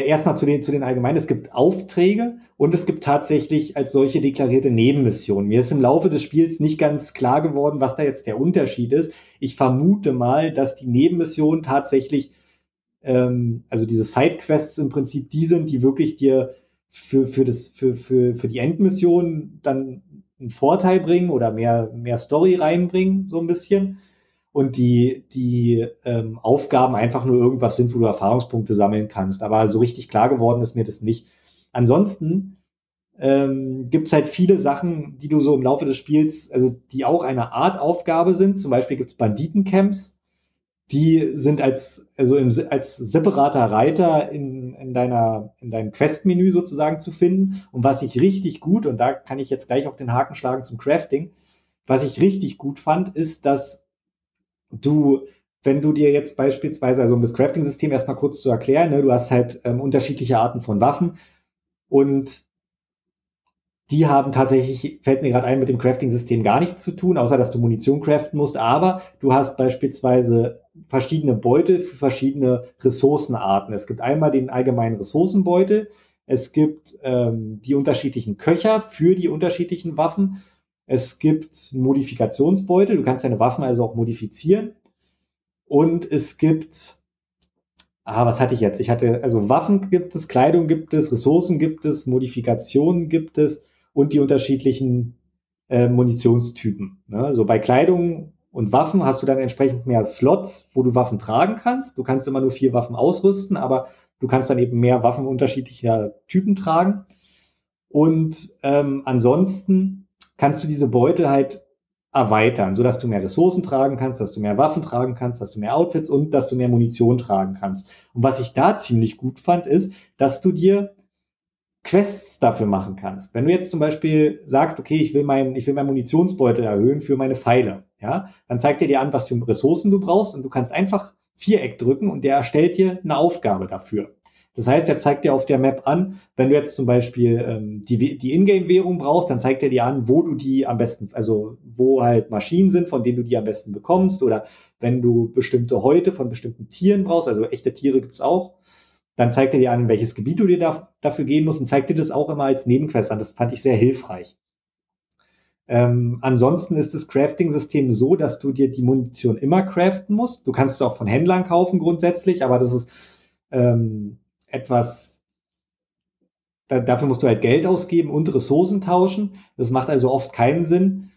erstmal zu den, zu den allgemeinen, es gibt Aufträge und es gibt tatsächlich als solche deklarierte Nebenmissionen. Mir ist im Laufe des Spiels nicht ganz klar geworden, was da jetzt der Unterschied ist. Ich vermute mal, dass die Nebenmissionen tatsächlich, ähm, also diese Sidequests im Prinzip die sind, die wirklich dir für, für, das, für, für, für die Endmission dann einen Vorteil bringen oder mehr, mehr Story reinbringen, so ein bisschen und die, die ähm, Aufgaben einfach nur irgendwas sind, wo du Erfahrungspunkte sammeln kannst. Aber so richtig klar geworden ist mir das nicht. Ansonsten ähm, gibt es halt viele Sachen, die du so im Laufe des Spiels, also die auch eine Art Aufgabe sind. Zum Beispiel gibt es Banditencamps, die sind als, also im, als separater Reiter in, in, deiner, in deinem Questmenü sozusagen zu finden. Und was ich richtig gut, und da kann ich jetzt gleich auch den Haken schlagen zum Crafting, was ich richtig gut fand, ist, dass du, wenn du dir jetzt beispielsweise, also um das Crafting-System erstmal kurz zu erklären, ne, du hast halt ähm, unterschiedliche Arten von Waffen und die haben tatsächlich, fällt mir gerade ein, mit dem Crafting-System gar nichts zu tun, außer dass du Munition craften musst. Aber du hast beispielsweise verschiedene Beutel für verschiedene Ressourcenarten. Es gibt einmal den allgemeinen Ressourcenbeutel, es gibt ähm, die unterschiedlichen Köcher für die unterschiedlichen Waffen es gibt Modifikationsbeutel, du kannst deine Waffen also auch modifizieren. Und es gibt, ah, was hatte ich jetzt? Ich hatte, also Waffen gibt es, Kleidung gibt es, Ressourcen gibt es, Modifikationen gibt es und die unterschiedlichen äh, Munitionstypen. Ne? Also bei Kleidung und Waffen hast du dann entsprechend mehr Slots, wo du Waffen tragen kannst. Du kannst immer nur vier Waffen ausrüsten, aber du kannst dann eben mehr Waffen unterschiedlicher Typen tragen. Und ähm, ansonsten kannst du diese Beutel halt erweitern, sodass du mehr Ressourcen tragen kannst, dass du mehr Waffen tragen kannst, dass du mehr Outfits und dass du mehr Munition tragen kannst. Und was ich da ziemlich gut fand, ist, dass du dir Quests dafür machen kannst. Wenn du jetzt zum Beispiel sagst, okay, ich will meinen, ich will meinen Munitionsbeutel erhöhen für meine Pfeile, ja, dann zeigt er dir an, was für Ressourcen du brauchst und du kannst einfach Viereck drücken und der erstellt dir eine Aufgabe dafür. Das heißt, er zeigt dir auf der Map an, wenn du jetzt zum Beispiel ähm, die, die Ingame-Währung brauchst, dann zeigt er dir an, wo du die am besten, also wo halt Maschinen sind, von denen du die am besten bekommst. Oder wenn du bestimmte Häute von bestimmten Tieren brauchst, also echte Tiere gibt's auch, dann zeigt er dir an, in welches Gebiet du dir da, dafür gehen musst und zeigt dir das auch immer als Nebenquest an. Das fand ich sehr hilfreich. Ähm, ansonsten ist das Crafting-System so, dass du dir die Munition immer craften musst. Du kannst es auch von Händlern kaufen grundsätzlich, aber das ist ähm, etwas, da, dafür musst du halt Geld ausgeben und Ressourcen tauschen. Das macht also oft keinen Sinn.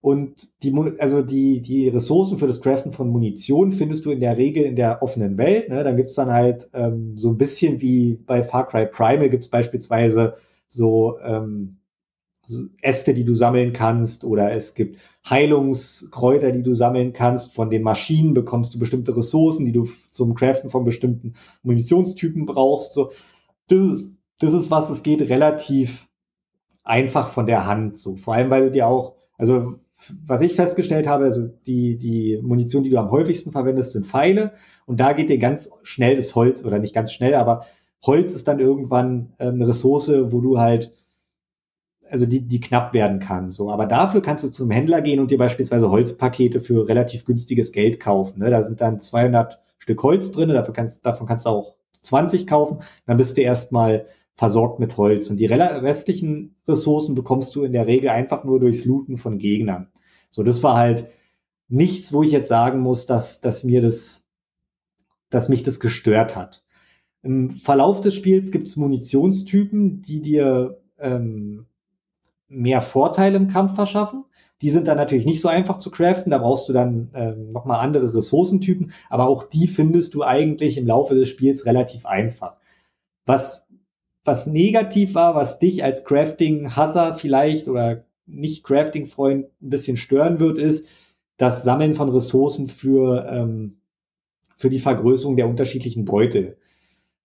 Und die, also die, die Ressourcen für das Craften von Munition findest du in der Regel in der offenen Welt. Ne? Dann gibt's dann halt ähm, so ein bisschen wie bei Far Cry Primal gibt es beispielsweise so ähm, Äste, die du sammeln kannst, oder es gibt Heilungskräuter, die du sammeln kannst. Von den Maschinen bekommst du bestimmte Ressourcen, die du zum Craften von bestimmten Munitionstypen brauchst. So, das ist, das ist was, es geht relativ einfach von der Hand. So, vor allem, weil du dir auch, also was ich festgestellt habe, also die, die Munition, die du am häufigsten verwendest, sind Pfeile. Und da geht dir ganz schnell das Holz, oder nicht ganz schnell, aber Holz ist dann irgendwann äh, eine Ressource, wo du halt also die, die knapp werden kann. So, aber dafür kannst du zum Händler gehen und dir beispielsweise Holzpakete für relativ günstiges Geld kaufen. Ne? Da sind dann 200 Stück Holz drin, dafür kannst, davon kannst du auch 20 kaufen. Dann bist du erstmal versorgt mit Holz. Und die restlichen Ressourcen bekommst du in der Regel einfach nur durchs Looten von Gegnern. So, das war halt nichts, wo ich jetzt sagen muss, dass, dass mir das, dass mich das gestört hat. Im Verlauf des Spiels gibt es Munitionstypen, die dir ähm, mehr Vorteile im Kampf verschaffen. Die sind dann natürlich nicht so einfach zu craften, da brauchst du dann ähm, nochmal andere Ressourcentypen, aber auch die findest du eigentlich im Laufe des Spiels relativ einfach. Was, was negativ war, was dich als Crafting-Hasser vielleicht oder nicht Crafting-Freund ein bisschen stören wird, ist das Sammeln von Ressourcen für, ähm, für die Vergrößerung der unterschiedlichen Beutel.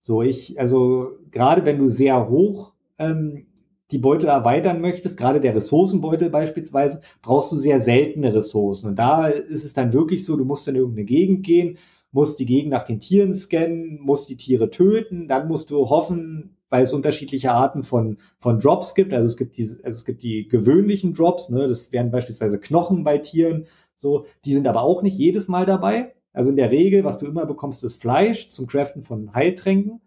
So, ich, also gerade wenn du sehr hoch ähm, die Beutel erweitern möchtest, gerade der Ressourcenbeutel beispielsweise, brauchst du sehr seltene Ressourcen. Und da ist es dann wirklich so, du musst in irgendeine Gegend gehen, musst die Gegend nach den Tieren scannen, musst die Tiere töten, dann musst du hoffen, weil es unterschiedliche Arten von, von Drops gibt. Also es gibt die, also es gibt die gewöhnlichen Drops, ne? das wären beispielsweise Knochen bei Tieren, so, die sind aber auch nicht jedes Mal dabei. Also in der Regel, was du immer bekommst, ist Fleisch zum Craften von Heiltränken.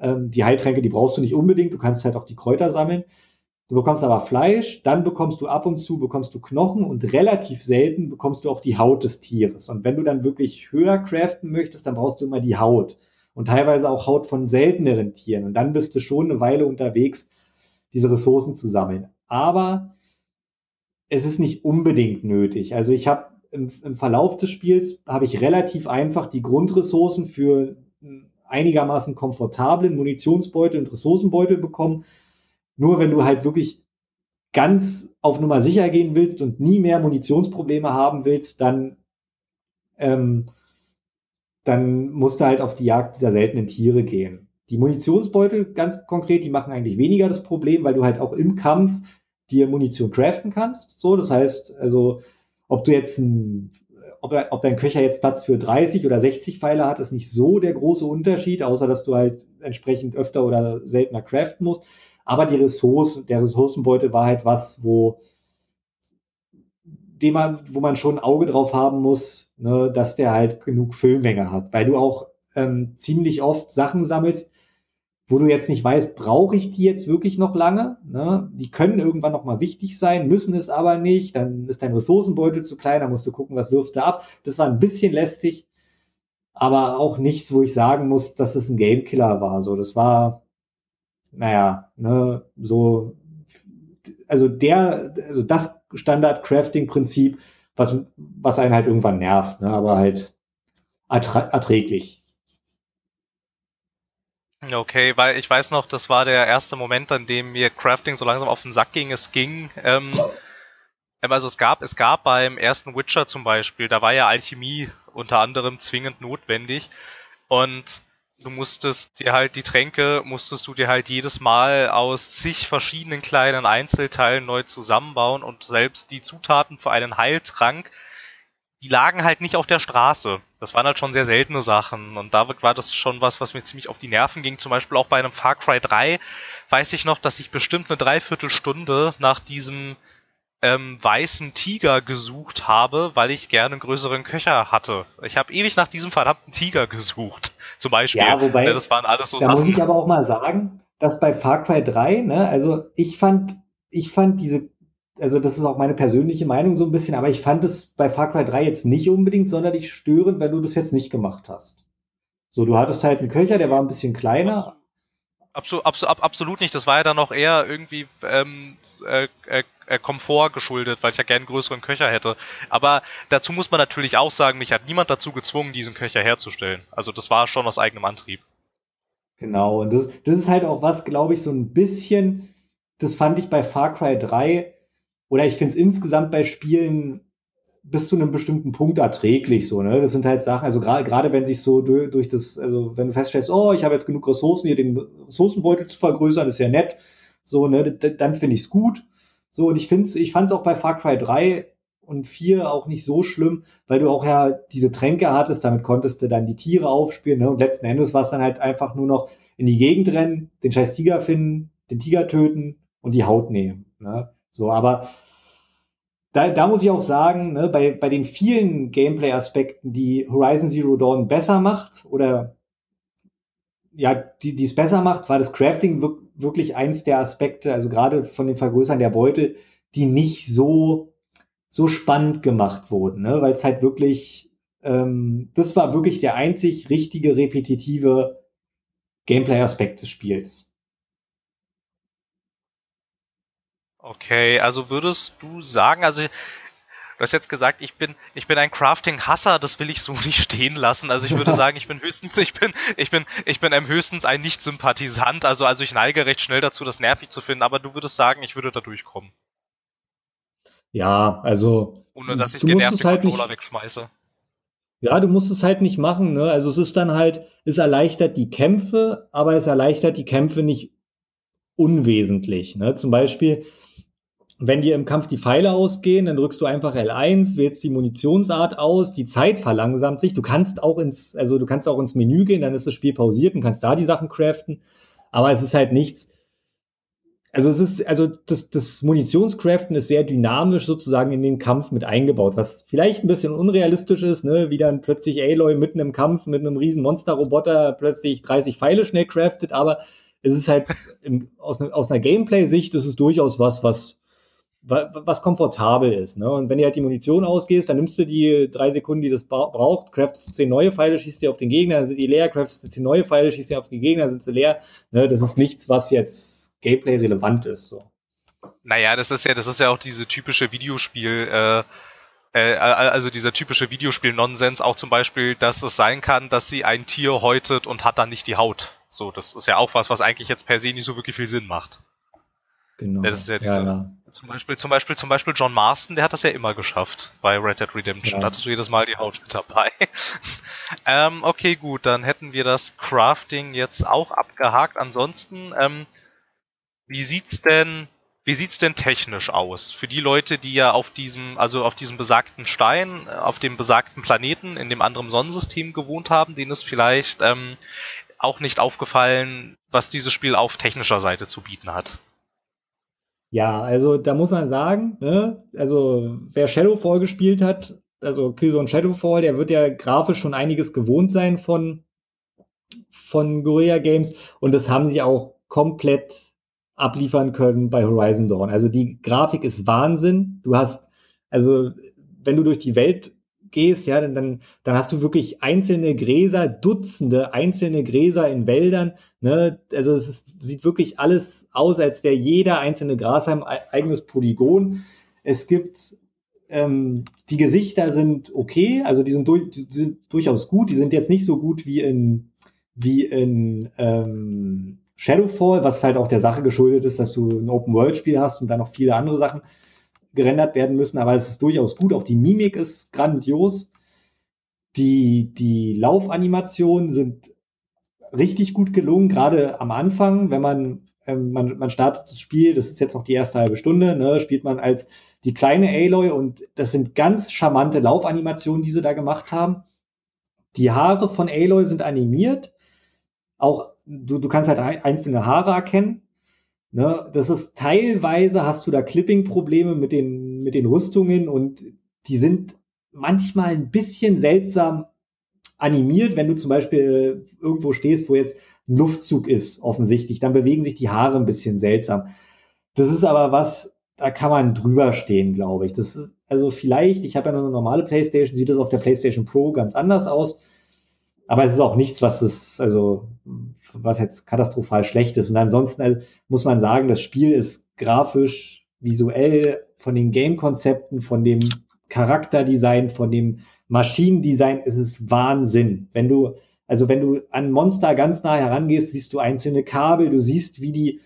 Ähm, die Heiltränke, die brauchst du nicht unbedingt, du kannst halt auch die Kräuter sammeln. Du bekommst aber Fleisch, dann bekommst du ab und zu bekommst du Knochen und relativ selten bekommst du auch die Haut des Tieres. Und wenn du dann wirklich höher craften möchtest, dann brauchst du immer die Haut und teilweise auch Haut von selteneren Tieren. Und dann bist du schon eine Weile unterwegs, diese Ressourcen zu sammeln. Aber es ist nicht unbedingt nötig. Also ich habe im, im Verlauf des Spiels habe ich relativ einfach die Grundressourcen für einigermaßen komfortablen Munitionsbeutel und Ressourcenbeutel bekommen. Nur wenn du halt wirklich ganz auf Nummer sicher gehen willst und nie mehr Munitionsprobleme haben willst, dann, ähm, dann musst du halt auf die Jagd dieser seltenen Tiere gehen. Die Munitionsbeutel ganz konkret, die machen eigentlich weniger das Problem, weil du halt auch im Kampf dir Munition craften kannst. So, das heißt, also ob du jetzt ein ob, er, ob dein Köcher jetzt Platz für 30 oder 60 Pfeile hat, ist nicht so der große Unterschied, außer dass du halt entsprechend öfter oder seltener craften musst. Aber die Ressourcen, der Ressourcenbeutel war halt was, wo, dem man, wo man schon ein Auge drauf haben muss, ne, dass der halt genug Füllmenge hat, weil du auch ähm, ziemlich oft Sachen sammelst, wo du jetzt nicht weißt, brauche ich die jetzt wirklich noch lange? Ne? Die können irgendwann noch mal wichtig sein, müssen es aber nicht. Dann ist dein Ressourcenbeutel zu klein, dann musst du gucken, was wirfst du ab. Das war ein bisschen lästig, aber auch nichts, wo ich sagen muss, dass es ein Gamekiller war. So, das war, naja, ne, so, also der, also das Standard-Crafting-Prinzip, was, was einen halt irgendwann nervt, ne, aber halt erträglich. Okay, weil ich weiß noch, das war der erste Moment, an dem mir Crafting so langsam auf den Sack ging. Es ging, ähm, ähm, also es gab, es gab beim ersten Witcher zum Beispiel, da war ja Alchemie unter anderem zwingend notwendig und du musstest dir halt die Tränke, musstest du dir halt jedes Mal aus zig verschiedenen kleinen Einzelteilen neu zusammenbauen und selbst die Zutaten für einen Heiltrank die lagen halt nicht auf der Straße. Das waren halt schon sehr seltene Sachen. Und da war das schon was, was mir ziemlich auf die Nerven ging. Zum Beispiel auch bei einem Far Cry 3 weiß ich noch, dass ich bestimmt eine Dreiviertelstunde nach diesem ähm, weißen Tiger gesucht habe, weil ich gerne einen größeren Köcher hatte. Ich habe ewig nach diesem verdammten Tiger gesucht. *laughs* Zum Beispiel. Ja, wobei, das waren alles so da Sachen. muss ich aber auch mal sagen, dass bei Far Cry 3, ne, also ich fand, ich fand diese also das ist auch meine persönliche Meinung so ein bisschen, aber ich fand es bei Far Cry 3 jetzt nicht unbedingt sonderlich störend, wenn du das jetzt nicht gemacht hast. So, du hattest halt einen Köcher, der war ein bisschen kleiner. Absolut, absolut, absolut nicht. Das war ja dann auch eher irgendwie ähm, äh, äh, äh, Komfort geschuldet, weil ich ja gerne einen größeren Köcher hätte. Aber dazu muss man natürlich auch sagen, mich hat niemand dazu gezwungen, diesen Köcher herzustellen. Also das war schon aus eigenem Antrieb. Genau, und das, das ist halt auch was, glaube ich, so ein bisschen das fand ich bei Far Cry 3 oder ich finde es insgesamt bei Spielen bis zu einem bestimmten Punkt erträglich so, ne? Das sind halt Sachen, also gerade gerade wenn sich so durch, durch das, also wenn du feststellst, oh, ich habe jetzt genug Ressourcen, hier den Ressourcenbeutel zu vergrößern, ist ja nett, so, ne, dann finde ich es gut. So, und ich finde ich fand es auch bei Far Cry 3 und 4 auch nicht so schlimm, weil du auch ja diese Tränke hattest, damit konntest du dann die Tiere aufspielen, ne? Und letzten Endes war es dann halt einfach nur noch in die Gegend rennen, den scheiß Tiger finden, den Tiger töten und die Haut nehmen. Ne? So, aber da, da muss ich auch sagen, ne, bei, bei den vielen Gameplay-Aspekten, die Horizon Zero Dawn besser macht oder ja, die es besser macht, war das Crafting wirklich eins der Aspekte, also gerade von den Vergrößern der Beute, die nicht so so spannend gemacht wurden, ne? weil es halt wirklich, ähm, das war wirklich der einzig richtige repetitive Gameplay-Aspekt des Spiels. Okay, also würdest du sagen, also du hast jetzt gesagt, ich bin, ich bin ein Crafting-Hasser, das will ich so *laughs* nicht stehen lassen. Also ich würde *laughs* sagen, ich bin höchstens, ich bin, ich bin, ich bin einem höchstens ein Nicht-Sympathisant. Also, also ich neige recht schnell dazu, das nervig zu finden, aber du würdest sagen, ich würde da durchkommen. Ja, also. Ohne dass ich genervt halt Controller nicht, wegschmeiße. Ja, du musst es halt nicht machen, ne? Also es ist dann halt, es erleichtert die Kämpfe, aber es erleichtert die Kämpfe nicht unwesentlich. Ne? Zum Beispiel, wenn dir im Kampf die Pfeile ausgehen, dann drückst du einfach L1, wählst die Munitionsart aus, die Zeit verlangsamt sich. Du kannst auch ins, also du kannst auch ins Menü gehen, dann ist das Spiel pausiert und kannst da die Sachen craften. Aber es ist halt nichts. Also es ist, also das, das Munitionscraften ist sehr dynamisch sozusagen in den Kampf mit eingebaut, was vielleicht ein bisschen unrealistisch ist, ne, wie dann plötzlich Aloy mitten im Kampf mit einem riesen Monsterroboter plötzlich 30 Pfeile schnell craftet, aber es ist halt im, aus, ne, aus einer Gameplay-Sicht, ist es durchaus was, was was komfortabel ist. Ne? Und wenn dir halt die Munition ausgehst, dann nimmst du die drei Sekunden, die das braucht, craftest zehn neue Pfeile, schießt dir auf den Gegner, dann sind die leer, craftest zehn neue Pfeile, schießt dir auf den Gegner, dann sind sie leer. Ne? Das ist nichts, was jetzt Gameplay relevant ist. So. Naja, das ist ja, das ist ja auch diese typische Videospiel, äh, äh, also dieser typische Videospiel-Nonsens, auch zum Beispiel, dass es sein kann, dass sie ein Tier häutet und hat dann nicht die Haut. So, das ist ja auch was, was eigentlich jetzt per se nicht so wirklich viel Sinn macht. Genau. Das ist ja diese, ja, ja. Zum Beispiel, zum Beispiel, zum Beispiel John Marston, der hat das ja immer geschafft bei Red Dead Redemption. Ja. Da hattest du jedes Mal die Haut mit dabei. *laughs* ähm, okay, gut, dann hätten wir das Crafting jetzt auch abgehakt. Ansonsten, ähm, wie sieht's denn, wie sieht's denn technisch aus? Für die Leute, die ja auf diesem, also auf diesem besagten Stein, auf dem besagten Planeten, in dem anderen Sonnensystem gewohnt haben, denen ist vielleicht ähm, auch nicht aufgefallen, was dieses Spiel auf technischer Seite zu bieten hat. Ja, also da muss man sagen, ne, also wer Shadowfall gespielt hat, also Killzone Shadowfall, der wird ja grafisch schon einiges gewohnt sein von, von Guerilla Games und das haben sie auch komplett abliefern können bei Horizon Dawn. Also die Grafik ist Wahnsinn. Du hast, also wenn du durch die Welt gehst, ja, dann, dann, dann hast du wirklich einzelne Gräser, Dutzende einzelne Gräser in Wäldern. Ne? Also es ist, sieht wirklich alles aus, als wäre jeder einzelne Grashalm ein eigenes Polygon. Es gibt ähm, die Gesichter sind okay, also die sind, durch, die sind durchaus gut. Die sind jetzt nicht so gut wie in wie in ähm, Shadowfall, was halt auch der Sache geschuldet ist, dass du ein Open-World-Spiel hast und dann noch viele andere Sachen gerendert werden müssen, aber es ist durchaus gut. Auch die Mimik ist grandios. Die, die Laufanimationen sind richtig gut gelungen, gerade am Anfang, wenn man, ähm, man, man startet das Spiel, das ist jetzt noch die erste halbe Stunde, ne, spielt man als die kleine Aloy und das sind ganz charmante Laufanimationen, die sie da gemacht haben. Die Haare von Aloy sind animiert. Auch du, du kannst halt einzelne Haare erkennen. Ne, das ist teilweise hast du da Clipping-Probleme mit den, mit den Rüstungen und die sind manchmal ein bisschen seltsam animiert, wenn du zum Beispiel äh, irgendwo stehst, wo jetzt ein Luftzug ist, offensichtlich, dann bewegen sich die Haare ein bisschen seltsam. Das ist aber was, da kann man drüber stehen, glaube ich. Das ist, also vielleicht, ich habe ja nur eine normale Playstation, sieht das auf der Playstation Pro ganz anders aus. Aber es ist auch nichts, was es, also was jetzt katastrophal schlecht ist. Und ansonsten also, muss man sagen, das Spiel ist grafisch, visuell, von den Game-Konzepten, von dem Charakterdesign, von dem Maschinendesign, es ist Wahnsinn. Wenn du, also wenn du an Monster ganz nah herangehst, siehst du einzelne Kabel, du siehst, wie die,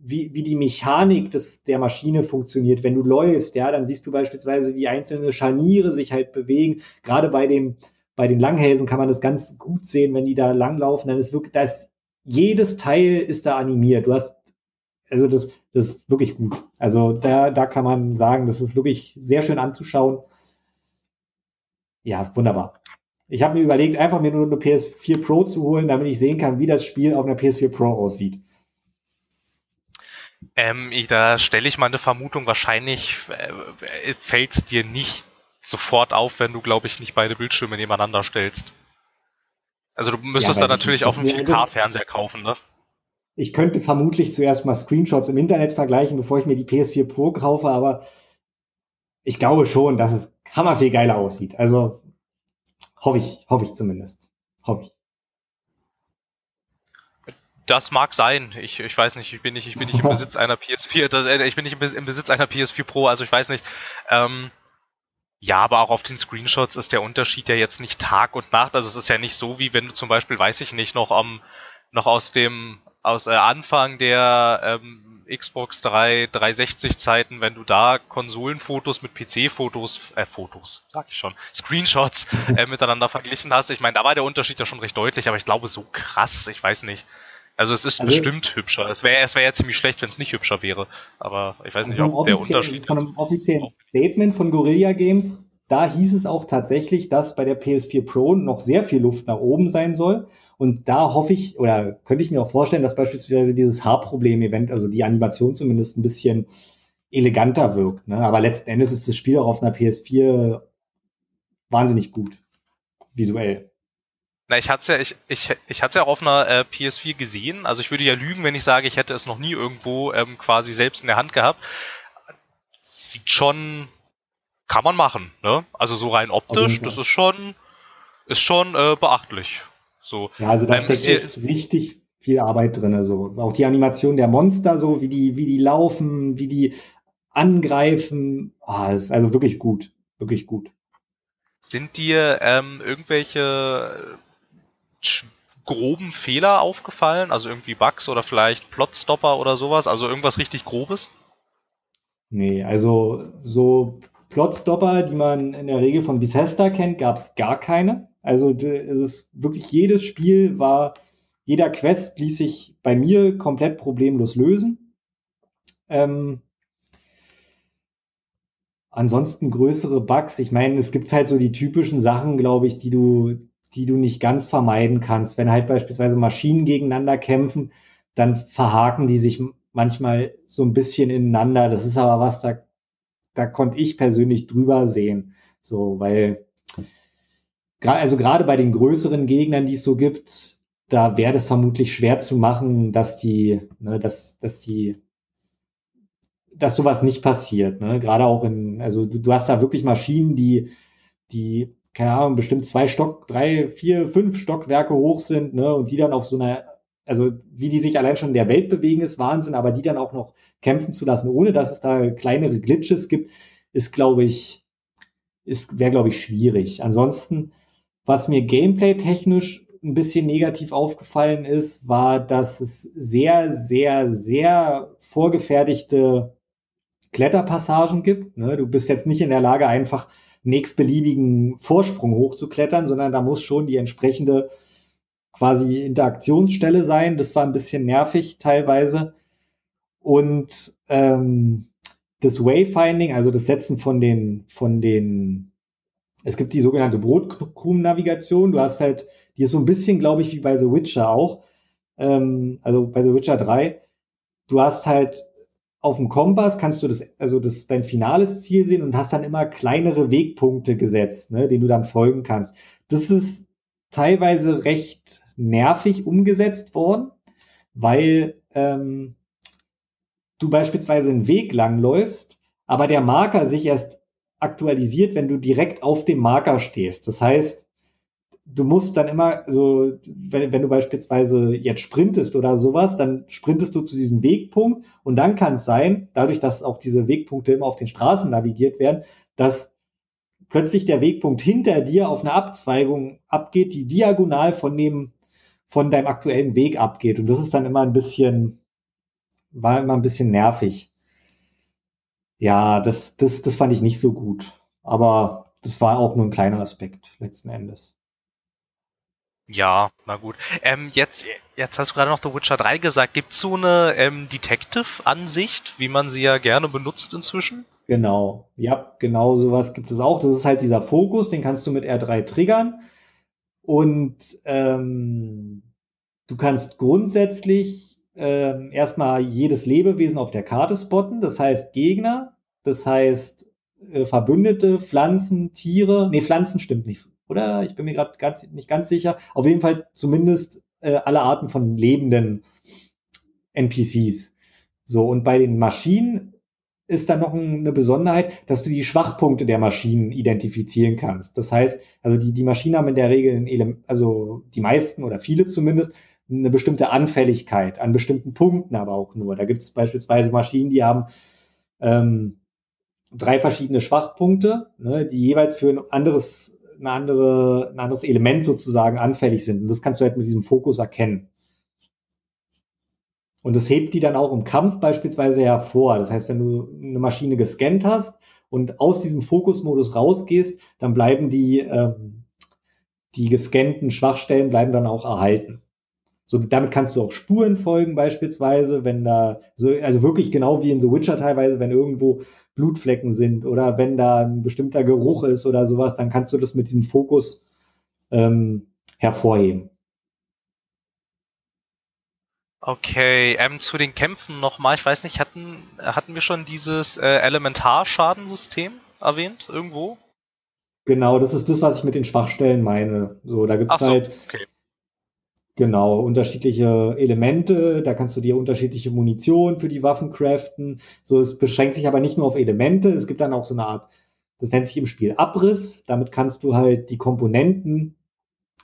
wie, wie die Mechanik des, der Maschine funktioniert. Wenn du läufst, ja, dann siehst du beispielsweise, wie einzelne Scharniere sich halt bewegen. Gerade bei den, bei den Langhälsen kann man das ganz gut sehen, wenn die da langlaufen, dann ist wirklich, da ist, jedes Teil ist da animiert. Du hast, also das, das ist wirklich gut. Also da, da kann man sagen, das ist wirklich sehr schön anzuschauen. Ja, ist wunderbar. Ich habe mir überlegt, einfach mir nur eine PS4 Pro zu holen, damit ich sehen kann, wie das Spiel auf einer PS4 Pro aussieht. Ähm, ich, da stelle ich mal eine Vermutung, wahrscheinlich äh, fällt es dir nicht sofort auf, wenn du, glaube ich, nicht beide Bildschirme nebeneinander stellst. Also du müsstest ja, da natürlich auch einen 4K-Fernseher kaufen, ne? Ich könnte vermutlich zuerst mal Screenshots im Internet vergleichen, bevor ich mir die PS4 Pro kaufe, aber ich glaube schon, dass es hammerviel geiler aussieht. Also hoffe ich, hoffe ich zumindest. Hoffe ich. Das mag sein. Ich, ich weiß nicht, ich bin nicht, ich bin nicht im *laughs* Besitz einer PS4. Das, äh, ich bin nicht im Besitz einer PS4 Pro, also ich weiß nicht. Ähm, ja, aber auch auf den Screenshots ist der Unterschied ja jetzt nicht Tag und Nacht. Also es ist ja nicht so, wie wenn du zum Beispiel, weiß ich nicht, noch am, noch aus dem, aus äh, Anfang der ähm, Xbox 3 360 Zeiten, wenn du da Konsolenfotos mit PC-Fotos, äh, Fotos, sag ich schon, Screenshots *laughs* äh, miteinander verglichen hast. Ich meine, da war der Unterschied ja schon recht deutlich, aber ich glaube so krass, ich weiß nicht. Also es ist also, bestimmt hübscher. Es wäre es wär ja ziemlich schlecht, wenn es nicht hübscher wäre. Aber ich weiß nicht, ob der Unterschied. Von einem offiziellen Statement von Guerilla Games, da hieß es auch tatsächlich, dass bei der PS4 Pro noch sehr viel Luft nach oben sein soll. Und da hoffe ich, oder könnte ich mir auch vorstellen, dass beispielsweise dieses Haarproblem-Event, also die Animation zumindest ein bisschen eleganter wirkt. Ne? Aber letzten Endes ist das Spiel auch auf einer PS4 wahnsinnig gut. Visuell. Na, ich hatte ja, ich, ich, ich hatte ja auf einer äh, PS4 gesehen. Also ich würde ja lügen, wenn ich sage, ich hätte es noch nie irgendwo ähm, quasi selbst in der Hand gehabt. Sieht schon, kann man machen, ne? Also so rein optisch, das ist schon, ist schon äh, beachtlich. So. Ja, also da ähm, steckt echt richtig viel Arbeit drin. Also auch die Animation der Monster, so wie die, wie die laufen, wie die angreifen. Ah, das ist also wirklich gut, wirklich gut. Sind dir ähm, irgendwelche groben Fehler aufgefallen? Also irgendwie Bugs oder vielleicht Plotstopper oder sowas? Also irgendwas richtig Grobes? Nee, also so Plotstopper, die man in der Regel von Bethesda kennt, gab es gar keine. Also es ist wirklich jedes Spiel war, jeder Quest ließ sich bei mir komplett problemlos lösen. Ähm, ansonsten größere Bugs. Ich meine, es gibt halt so die typischen Sachen, glaube ich, die du, die du nicht ganz vermeiden kannst. Wenn halt beispielsweise Maschinen gegeneinander kämpfen, dann verhaken die sich manchmal so ein bisschen ineinander. Das ist aber was, da, da konnte ich persönlich drüber sehen. So, weil, also gerade bei den größeren Gegnern, die es so gibt, da wäre das vermutlich schwer zu machen, dass die, ne, dass, dass die, dass sowas nicht passiert. Ne? Gerade auch in, also du, du hast da wirklich Maschinen, die, die keine Ahnung, bestimmt zwei Stock, drei, vier, fünf Stockwerke hoch sind, ne, und die dann auf so einer, also wie die sich allein schon in der Welt bewegen, ist Wahnsinn, aber die dann auch noch kämpfen zu lassen, ohne dass es da kleinere Glitches gibt, ist, glaube ich, ist, wäre, glaube ich, schwierig. Ansonsten, was mir gameplay-technisch ein bisschen negativ aufgefallen ist, war, dass es sehr, sehr, sehr vorgefertigte Kletterpassagen gibt. Ne? Du bist jetzt nicht in der Lage, einfach nächstbeliebigen Vorsprung hochzuklettern, sondern da muss schon die entsprechende quasi Interaktionsstelle sein. Das war ein bisschen nervig teilweise. Und ähm, das Wayfinding, also das Setzen von den, von den, es gibt die sogenannte Brotkrumen-Navigation. Du hast halt, die ist so ein bisschen, glaube ich, wie bei The Witcher auch. Ähm, also bei The Witcher 3. Du hast halt auf dem Kompass kannst du das, also das dein finales Ziel sehen und hast dann immer kleinere Wegpunkte gesetzt, ne, denen du dann folgen kannst. Das ist teilweise recht nervig umgesetzt worden, weil ähm, du beispielsweise einen Weg langläufst, aber der Marker sich erst aktualisiert, wenn du direkt auf dem Marker stehst. Das heißt, du musst dann immer so, wenn, wenn du beispielsweise jetzt sprintest oder sowas, dann sprintest du zu diesem Wegpunkt und dann kann es sein, dadurch, dass auch diese Wegpunkte immer auf den Straßen navigiert werden, dass plötzlich der Wegpunkt hinter dir auf eine Abzweigung abgeht, die diagonal von dem, von deinem aktuellen Weg abgeht. Und das ist dann immer ein bisschen, war immer ein bisschen nervig. Ja, das, das, das fand ich nicht so gut. Aber das war auch nur ein kleiner Aspekt letzten Endes. Ja, na gut. Ähm, jetzt, jetzt hast du gerade noch The Witcher 3 gesagt. Gibt es so eine ähm, Detective-Ansicht, wie man sie ja gerne benutzt inzwischen? Genau, ja, genau sowas gibt es auch. Das ist halt dieser Fokus, den kannst du mit R3 triggern. Und ähm, du kannst grundsätzlich ähm, erstmal jedes Lebewesen auf der Karte spotten, das heißt Gegner, das heißt äh, Verbündete, Pflanzen, Tiere. Nee, Pflanzen stimmt nicht, oder? Ich bin mir gerade nicht ganz sicher. Auf jeden Fall zumindest äh, alle Arten von lebenden NPCs. So, und bei den Maschinen ist dann noch eine Besonderheit, dass du die Schwachpunkte der Maschinen identifizieren kannst. Das heißt, also die, die Maschinen haben in der Regel, ein Element, also die meisten oder viele zumindest, eine bestimmte Anfälligkeit an bestimmten Punkten aber auch nur. Da gibt es beispielsweise Maschinen, die haben ähm, drei verschiedene Schwachpunkte, ne, die jeweils für ein anderes, eine andere, ein anderes Element sozusagen anfällig sind. Und das kannst du halt mit diesem Fokus erkennen. Und das hebt die dann auch im Kampf beispielsweise hervor. Das heißt, wenn du eine Maschine gescannt hast und aus diesem Fokusmodus rausgehst, dann bleiben die, ähm, die gescannten Schwachstellen bleiben dann auch erhalten. So, damit kannst du auch Spuren folgen, beispielsweise, wenn da, so, also wirklich genau wie in The Witcher teilweise, wenn irgendwo Blutflecken sind oder wenn da ein bestimmter Geruch ist oder sowas, dann kannst du das mit diesem Fokus ähm, hervorheben. Okay, ähm, zu den Kämpfen nochmal. Ich weiß nicht, hatten, hatten wir schon dieses äh, Elementarschadensystem erwähnt irgendwo? Genau, das ist das, was ich mit den Schwachstellen meine. So, da gibt es so, halt okay. Genau unterschiedliche Elemente. Da kannst du dir unterschiedliche Munition für die Waffen craften. So, es beschränkt sich aber nicht nur auf Elemente. Es gibt dann auch so eine Art, das nennt sich im Spiel Abriss. Damit kannst du halt die Komponenten,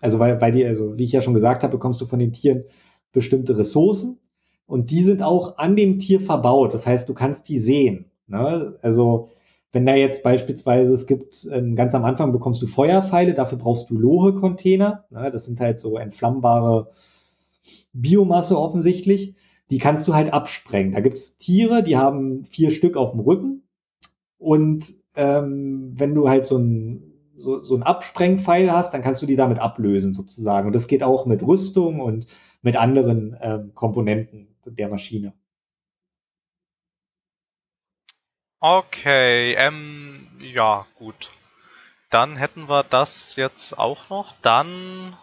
also weil, weil die, also wie ich ja schon gesagt habe, bekommst du von den Tieren bestimmte Ressourcen und die sind auch an dem Tier verbaut. Das heißt, du kannst die sehen. Ne? Also wenn da jetzt beispielsweise, es gibt, ähm, ganz am Anfang bekommst du Feuerpfeile, dafür brauchst du Lohe-Container. Ne? Das sind halt so entflammbare Biomasse offensichtlich. Die kannst du halt absprengen. Da gibt's Tiere, die haben vier Stück auf dem Rücken. Und ähm, wenn du halt so ein so, so ein Absprengpfeil hast, dann kannst du die damit ablösen sozusagen. Und das geht auch mit Rüstung und mit anderen ähm, Komponenten der Maschine. Okay, ähm, ja, gut. Dann hätten wir das jetzt auch noch. Dann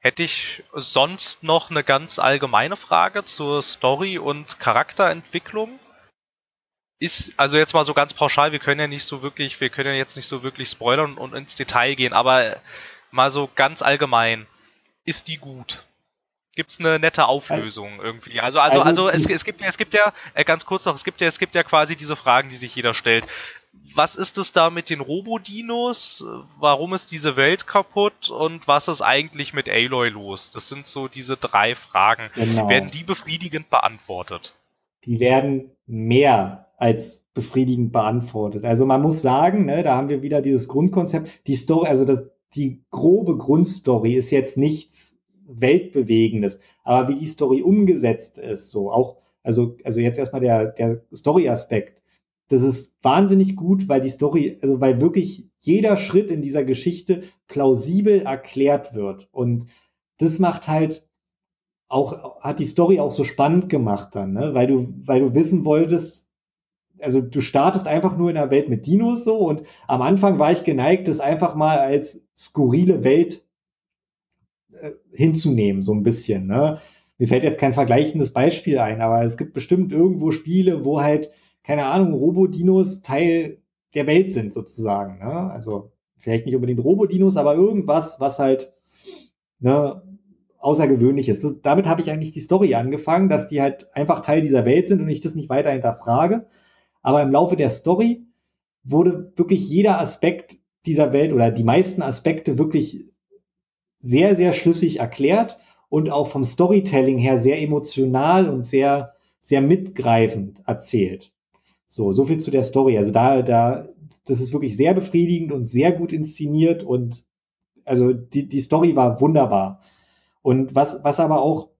hätte ich sonst noch eine ganz allgemeine Frage zur Story und Charakterentwicklung ist, also jetzt mal so ganz pauschal, wir können ja nicht so wirklich, wir können ja jetzt nicht so wirklich spoilern und ins Detail gehen, aber mal so ganz allgemein, ist die gut? Gibt's eine nette Auflösung irgendwie? Also, also, also, also es, es gibt ja, es gibt ja, äh, ganz kurz noch, es gibt ja, es gibt ja quasi diese Fragen, die sich jeder stellt. Was ist es da mit den Robodinos? Warum ist diese Welt kaputt? Und was ist eigentlich mit Aloy los? Das sind so diese drei Fragen. Genau. Werden die befriedigend beantwortet? Die werden mehr als befriedigend beantwortet. Also man muss sagen, ne, da haben wir wieder dieses Grundkonzept, die Story, also das, die grobe Grundstory ist jetzt nichts Weltbewegendes, aber wie die Story umgesetzt ist, so auch, also, also jetzt erstmal der, der Story-Aspekt, das ist wahnsinnig gut, weil die Story, also weil wirklich jeder Schritt in dieser Geschichte plausibel erklärt wird. Und das macht halt auch, hat die Story auch so spannend gemacht dann, ne? weil du, weil du wissen wolltest, also du startest einfach nur in einer Welt mit Dinos so und am Anfang war ich geneigt, das einfach mal als skurrile Welt hinzunehmen, so ein bisschen. Ne? Mir fällt jetzt kein vergleichendes Beispiel ein, aber es gibt bestimmt irgendwo Spiele, wo halt, keine Ahnung, Robodinos Teil der Welt sind sozusagen. Ne? Also vielleicht nicht unbedingt Robodinos, aber irgendwas, was halt ne, außergewöhnlich ist. Das, damit habe ich eigentlich die Story angefangen, dass die halt einfach Teil dieser Welt sind und ich das nicht weiter hinterfrage. Aber im Laufe der Story wurde wirklich jeder Aspekt dieser Welt oder die meisten Aspekte wirklich sehr, sehr schlüssig erklärt und auch vom Storytelling her sehr emotional und sehr, sehr mitgreifend erzählt. So, so viel zu der Story. Also da, da, das ist wirklich sehr befriedigend und sehr gut inszeniert und also die, die Story war wunderbar. Und was, was aber auch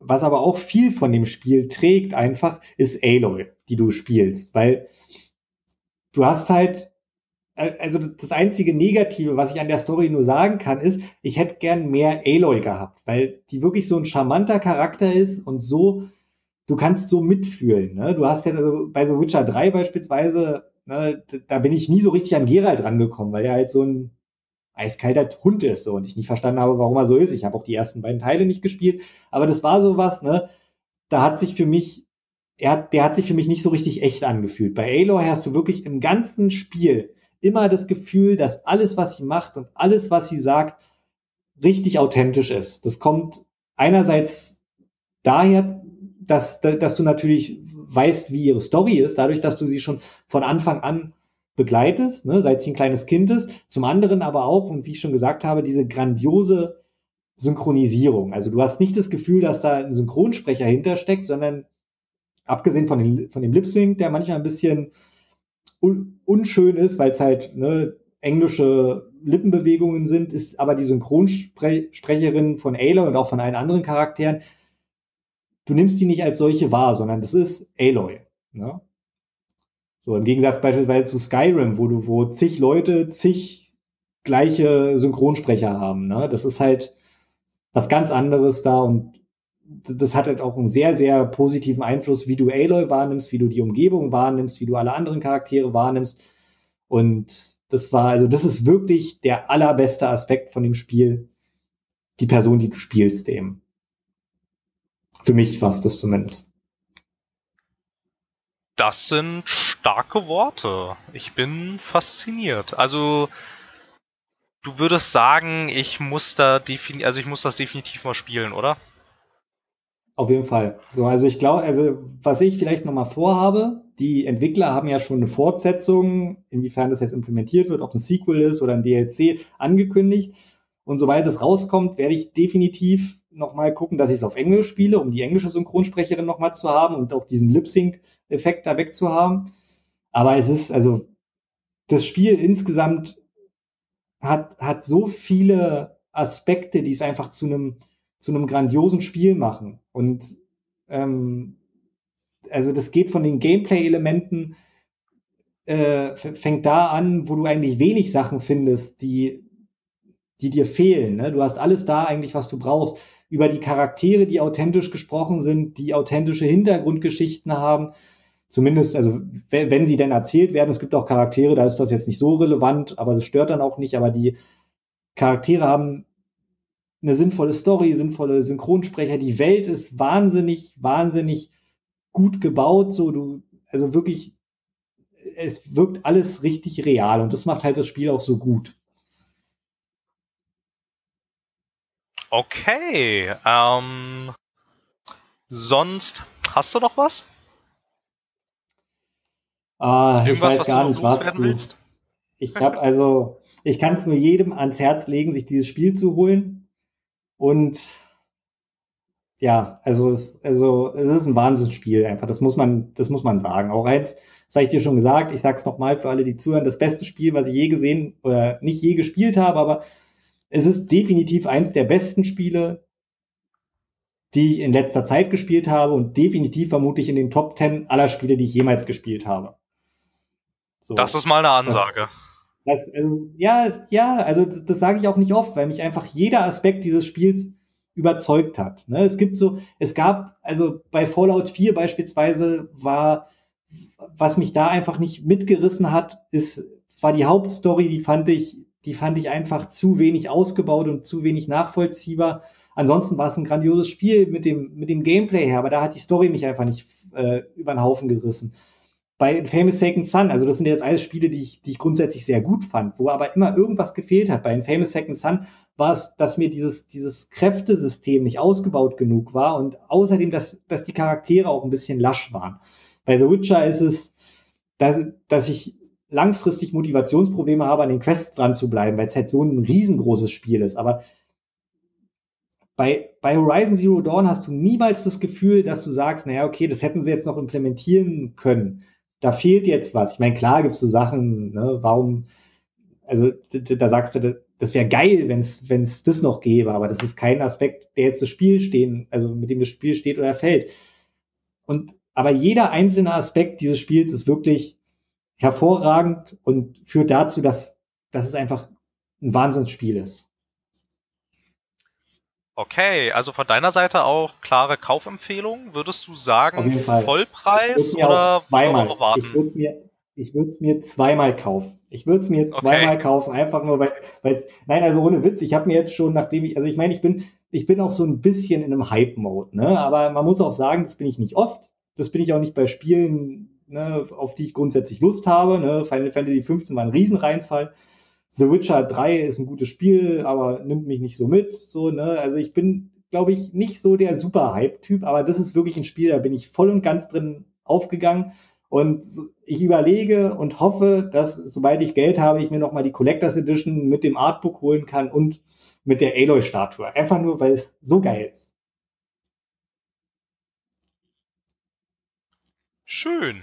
was aber auch viel von dem Spiel trägt einfach, ist Aloy, die du spielst, weil du hast halt also das einzige Negative, was ich an der Story nur sagen kann, ist, ich hätte gern mehr Aloy gehabt, weil die wirklich so ein charmanter Charakter ist und so, du kannst so mitfühlen. Ne? Du hast jetzt also bei The Witcher 3 beispielsweise, ne, da bin ich nie so richtig an Geralt rangekommen, weil er halt so ein eiskalter Hund ist so und ich nicht verstanden habe, warum er so ist. Ich habe auch die ersten beiden Teile nicht gespielt, aber das war sowas, ne? Da hat sich für mich er hat, der hat sich für mich nicht so richtig echt angefühlt. Bei Aloy hast du wirklich im ganzen Spiel immer das Gefühl, dass alles, was sie macht und alles, was sie sagt, richtig authentisch ist. Das kommt einerseits daher, dass, dass du natürlich weißt, wie ihre Story ist, dadurch, dass du sie schon von Anfang an begleitest, ne, seit sie ein kleines Kind ist. Zum anderen aber auch, und wie ich schon gesagt habe, diese grandiose Synchronisierung. Also du hast nicht das Gefühl, dass da ein Synchronsprecher hintersteckt, sondern abgesehen von, den, von dem Lip Sync, der manchmal ein bisschen un unschön ist, weil es halt ne, englische Lippenbewegungen sind, ist aber die Synchronsprecherin von Aloy und auch von allen anderen Charakteren, du nimmst die nicht als solche wahr, sondern das ist Aloy. Ne? So, im Gegensatz beispielsweise zu Skyrim, wo du, wo zig Leute zig gleiche Synchronsprecher haben. Ne? Das ist halt was ganz anderes da und das hat halt auch einen sehr, sehr positiven Einfluss, wie du Aloy wahrnimmst, wie du die Umgebung wahrnimmst, wie du alle anderen Charaktere wahrnimmst. Und das war, also das ist wirklich der allerbeste Aspekt von dem Spiel, die Person, die du spielst, dem. Für mich fast das zumindest. Das sind starke Worte. Ich bin fasziniert. Also, du würdest sagen, ich muss da defini also ich muss das definitiv mal spielen, oder? Auf jeden Fall. So, also ich glaube, also was ich vielleicht nochmal vorhabe, die Entwickler haben ja schon eine Fortsetzung, inwiefern das jetzt implementiert wird, ob ein Sequel ist oder ein DLC, angekündigt. Und sobald es rauskommt, werde ich definitiv nochmal gucken, dass ich es auf Englisch spiele, um die englische Synchronsprecherin nochmal zu haben und auch diesen Lip-Sync-Effekt da wegzuhaben. Aber es ist, also, das Spiel insgesamt hat, hat so viele Aspekte, die es einfach zu einem zu einem grandiosen Spiel machen. Und ähm, also das geht von den Gameplay-Elementen, äh, fängt da an, wo du eigentlich wenig Sachen findest, die, die dir fehlen. Ne? Du hast alles da eigentlich, was du brauchst. Über die Charaktere, die authentisch gesprochen sind, die authentische Hintergrundgeschichten haben. Zumindest, also wenn sie denn erzählt werden, es gibt auch Charaktere, da ist das jetzt nicht so relevant, aber das stört dann auch nicht. Aber die Charaktere haben eine sinnvolle Story, sinnvolle Synchronsprecher. Die Welt ist wahnsinnig, wahnsinnig gut gebaut. So, du, also wirklich, es wirkt alles richtig real und das macht halt das Spiel auch so gut. Okay, ähm, sonst hast du noch was? Ah, ich weiß gar nicht, was du. Willst? Ich habe also, ich kann es nur jedem ans Herz legen, sich dieses Spiel zu holen. Und ja, also, also es ist ein Wahnsinnsspiel einfach. Das muss man, das muss man sagen. Auch jetzt, das habe ich dir schon gesagt, ich sage es nochmal für alle, die zuhören, das beste Spiel, was ich je gesehen oder nicht je gespielt habe, aber es ist definitiv eins der besten Spiele, die ich in letzter Zeit gespielt habe und definitiv vermutlich in den Top Ten aller Spiele, die ich jemals gespielt habe. So, das ist mal eine Ansage. Das, das, also, ja, ja, also das, sage ich auch nicht oft, weil mich einfach jeder Aspekt dieses Spiels überzeugt hat. Ne? Es gibt so, es gab, also bei Fallout 4 beispielsweise war, was mich da einfach nicht mitgerissen hat, ist, war die Hauptstory, die fand ich, die fand ich einfach zu wenig ausgebaut und zu wenig nachvollziehbar. Ansonsten war es ein grandioses Spiel mit dem, mit dem Gameplay her, aber da hat die Story mich einfach nicht äh, über den Haufen gerissen bei Famous Second Son, also das sind jetzt alles Spiele, die ich, die ich grundsätzlich sehr gut fand, wo aber immer irgendwas gefehlt hat. Bei Famous Second Son war es, dass mir dieses, dieses Kräftesystem nicht ausgebaut genug war und außerdem, dass, dass die Charaktere auch ein bisschen lasch waren. Bei The Witcher ist es, dass, dass ich langfristig Motivationsprobleme habe, an den Quests dran zu bleiben, weil es halt so ein riesengroßes Spiel ist. Aber bei, bei Horizon Zero Dawn hast du niemals das Gefühl, dass du sagst, naja, okay, das hätten sie jetzt noch implementieren können da fehlt jetzt was. Ich meine, klar gibt es so Sachen, ne, warum, also da sagst du, das wäre geil, wenn es das noch gäbe, aber das ist kein Aspekt, der jetzt das Spiel stehen, also mit dem das Spiel steht oder fällt. Und aber jeder einzelne Aspekt dieses Spiels ist wirklich hervorragend und führt dazu, dass, dass es einfach ein Wahnsinnsspiel ist. Okay, also von deiner Seite auch klare Kaufempfehlung. Würdest du sagen. Vollpreis mir oder zweimal. Ich würde es mir, ich würde es mir zweimal kaufen. Ich würde es mir zweimal Okay. kaufen, einfach nur weil, weil, nein, also ohne Witz. Ich habe mir jetzt schon, nachdem ich, also ich meine, ich bin, ich bin auch so ein bisschen in einem Hype-Mode, ne? Aber man muss auch sagen, das bin ich nicht oft. Das bin ich auch nicht bei Spielen, ne, auf die ich grundsätzlich Lust habe. Ne? Final Fantasy 15 war ein Riesenreinfall. The Witcher 3 ist ein gutes Spiel, aber nimmt mich nicht so mit. So, ne? Also ich bin, glaube ich, nicht so der super Hype-Typ, aber das ist wirklich ein Spiel, da bin ich voll und ganz drin aufgegangen. Und ich überlege und hoffe, dass, sobald ich Geld habe, ich mir nochmal die Collectors Edition mit dem Artbook holen kann und mit der Aloy-Statue. Einfach nur, weil es so geil ist. Schön.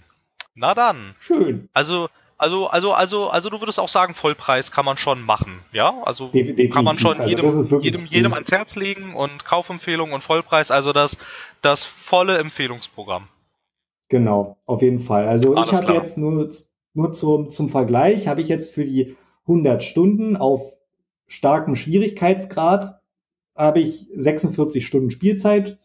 Na dann. Schön. Also, also, also, also, also du würdest auch sagen, Vollpreis kann man schon machen, ja? Also Def- definitiv. kann man schon Also jedem, wirklich jedem, jedem ans Herz legen und Kaufempfehlung und Vollpreis, also das, das volle Empfehlungsprogramm. Genau, auf jeden Fall. Also Alles ich habe jetzt nur, nur zum, zum Vergleich, habe ich jetzt für die 100 Stunden auf starkem Schwierigkeitsgrad, habe ich 46 Stunden Spielzeit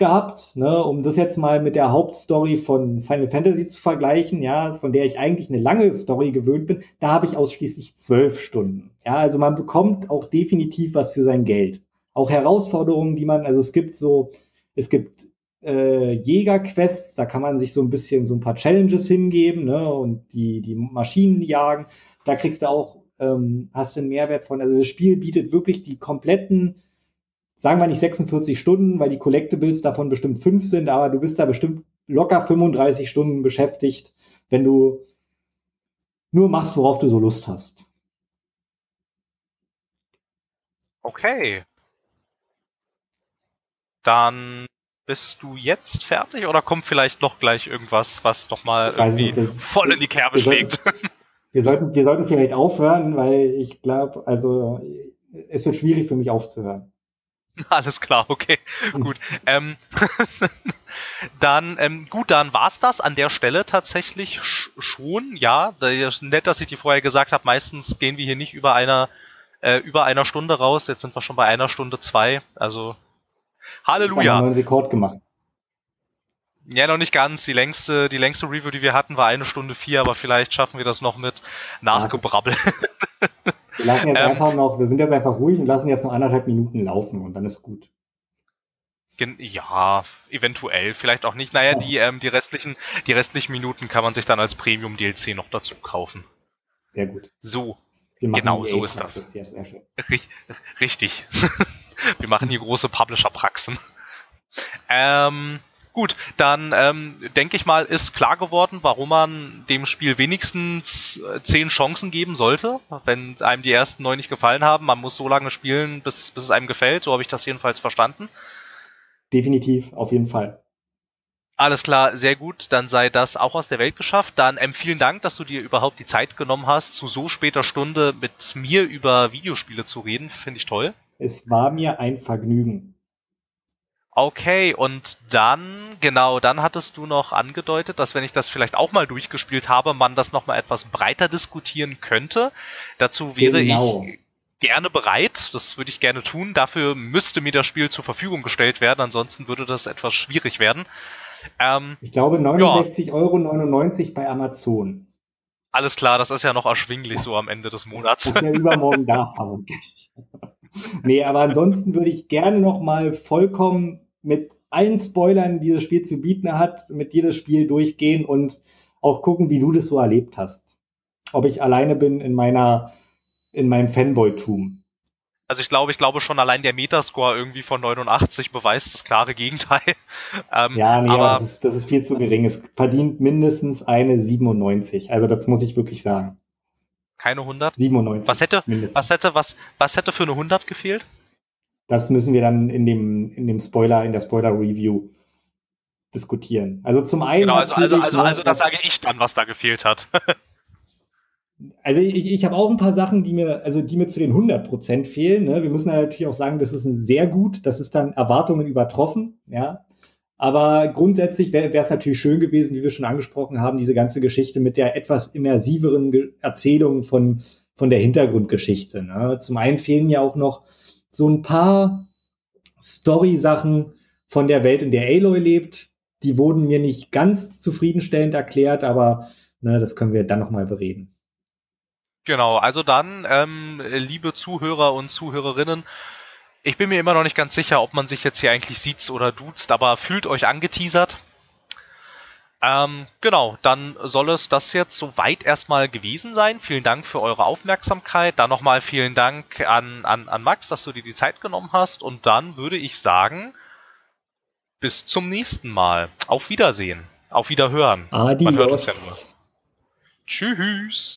gehabt, ne, um das jetzt mal mit der Hauptstory von Final Fantasy zu vergleichen, ja, von der ich eigentlich eine lange Story gewöhnt bin, da habe ich ausschließlich 12 Stunden. Ja, also man bekommt auch definitiv was für sein Geld. Auch Herausforderungen, die man, also es gibt so, es gibt äh, Jägerquests, da kann man sich so ein bisschen so ein paar Challenges hingeben, ne, und die, die Maschinen jagen. Da kriegst du auch, ähm, hast einen Mehrwert von. Also das Spiel bietet wirklich die kompletten, sagen wir nicht 46 Stunden, weil die Collectibles davon bestimmt fünf sind, aber du bist da bestimmt locker 35 Stunden beschäftigt, wenn du nur machst, worauf du so Lust hast. Okay. Dann bist du jetzt fertig oder kommt vielleicht noch gleich irgendwas, was noch mal Das weiß ich irgendwie nicht. voll in die Kerbe Wir sollten- schlägt? Wir sollten, wir sollten vielleicht aufhören, weil ich glaube, also es wird schwierig für mich aufzuhören. *laughs* Alles klar, okay, gut. Ähm, *laughs* dann, ähm, gut, dann war's das an der Stelle tatsächlich sch schon. Ja, nett, dass ich dir vorher gesagt habe. Meistens gehen wir hier nicht über einer äh, über einer Stunde raus. Jetzt sind wir schon bei einer Stunde zwei. Also Haben wir Halleluja. einen Rekord gemacht. Ja, noch nicht ganz. Die längste, die längste Review, die wir hatten, war eine Stunde vier, aber vielleicht schaffen wir das noch mit Nachgebrabbel. Wir lassen jetzt *laughs* Ähm. einfach noch, wir sind jetzt einfach ruhig und lassen jetzt noch anderthalb Minuten laufen und dann ist gut. Ja, eventuell, vielleicht auch nicht. Naja, die, ähm, die restlichen, die restlichen Minuten kann man sich dann als Premium DLC noch dazu kaufen. Sehr gut. So, Genau, so ist das. Richtig. *laughs* wir machen hier große Publisher-Praxen. Ähm, gut, dann ähm, denke ich mal, ist klar geworden, warum man dem Spiel wenigstens äh, zehn Chancen geben sollte, wenn einem die ersten neun nicht gefallen haben. Man muss so lange spielen, bis, bis es einem gefällt. So habe ich das jedenfalls verstanden. Definitiv, auf jeden Fall. Alles klar, sehr gut. Dann sei das auch aus der Welt geschafft. Dann ähm, vielen Dank, dass du dir überhaupt die Zeit genommen hast, zu so später Stunde mit mir über Videospiele zu reden. Finde ich toll. Es war mir ein Vergnügen. Okay, und dann, genau, dann hattest du noch angedeutet, dass wenn ich das vielleicht auch mal durchgespielt habe, man das nochmal etwas breiter diskutieren könnte. Dazu wäre Genau. ich gerne bereit. Das würde ich gerne tun. Dafür müsste mir das Spiel zur Verfügung gestellt werden, ansonsten würde das etwas schwierig werden. Ähm, Ich glaube 69,99 Euro bei Amazon. alles klar, das ist ja noch erschwinglich so am Ende des Monats. Das ist ja übermorgen *laughs* da, vermutlich. Nee, aber ansonsten würde ich gerne noch mal vollkommen mit allen Spoilern, die dieses Spiel zu bieten hat, mit jedes Spiel durchgehen und auch gucken, wie du das so erlebt hast. Ob ich alleine bin in meiner, in meinem Fanboy-Tum. Also ich glaube, ich glaube schon allein der Metascore irgendwie von 89 beweist das klare Gegenteil. *laughs* Ähm, Ja, nee, aber das, ist, das ist viel zu gering. Es verdient mindestens eine 97. Also das muss ich wirklich sagen. Keine 100. 97. Was hätte, mindestens. was hätte, was, was hätte für eine 100 gefehlt? Das müssen wir dann in dem, in dem Spoiler, in der Spoiler-Review diskutieren. Also zum einen Genau, also, also, also, also das sage ich dann, was da gefehlt hat. *laughs* also ich, ich habe auch ein paar Sachen, die mir, also die mir zu den 100% fehlen. Ne? Wir müssen natürlich auch sagen, das ist ein sehr gut, das ist dann Erwartungen übertroffen, ja. Aber grundsätzlich wäre es natürlich schön gewesen, wie wir schon angesprochen haben, diese ganze Geschichte mit der etwas immersiveren Ge Erzählung von, von der Hintergrundgeschichte. Ne? Zum einen fehlen ja auch noch so ein paar Story-Sachen von der Welt, in der Aloy lebt. Die wurden mir nicht ganz zufriedenstellend erklärt, aber ne, das können wir dann nochmal bereden. Genau, also dann, ähm, liebe Zuhörer und Zuhörerinnen, ich bin mir immer noch nicht ganz sicher, ob man sich jetzt hier eigentlich sieht oder duzt, aber fühlt euch angeteasert. Ähm, genau, dann soll es das jetzt soweit erstmal gewesen sein. Vielen Dank für eure Aufmerksamkeit. Dann nochmal vielen Dank an, an, an Max, dass du dir die Zeit genommen hast. Und dann würde ich sagen, bis zum nächsten Mal. Auf Wiedersehen. Auf Wiederhören. Adios. Man hört uns ja nur. Tschüss.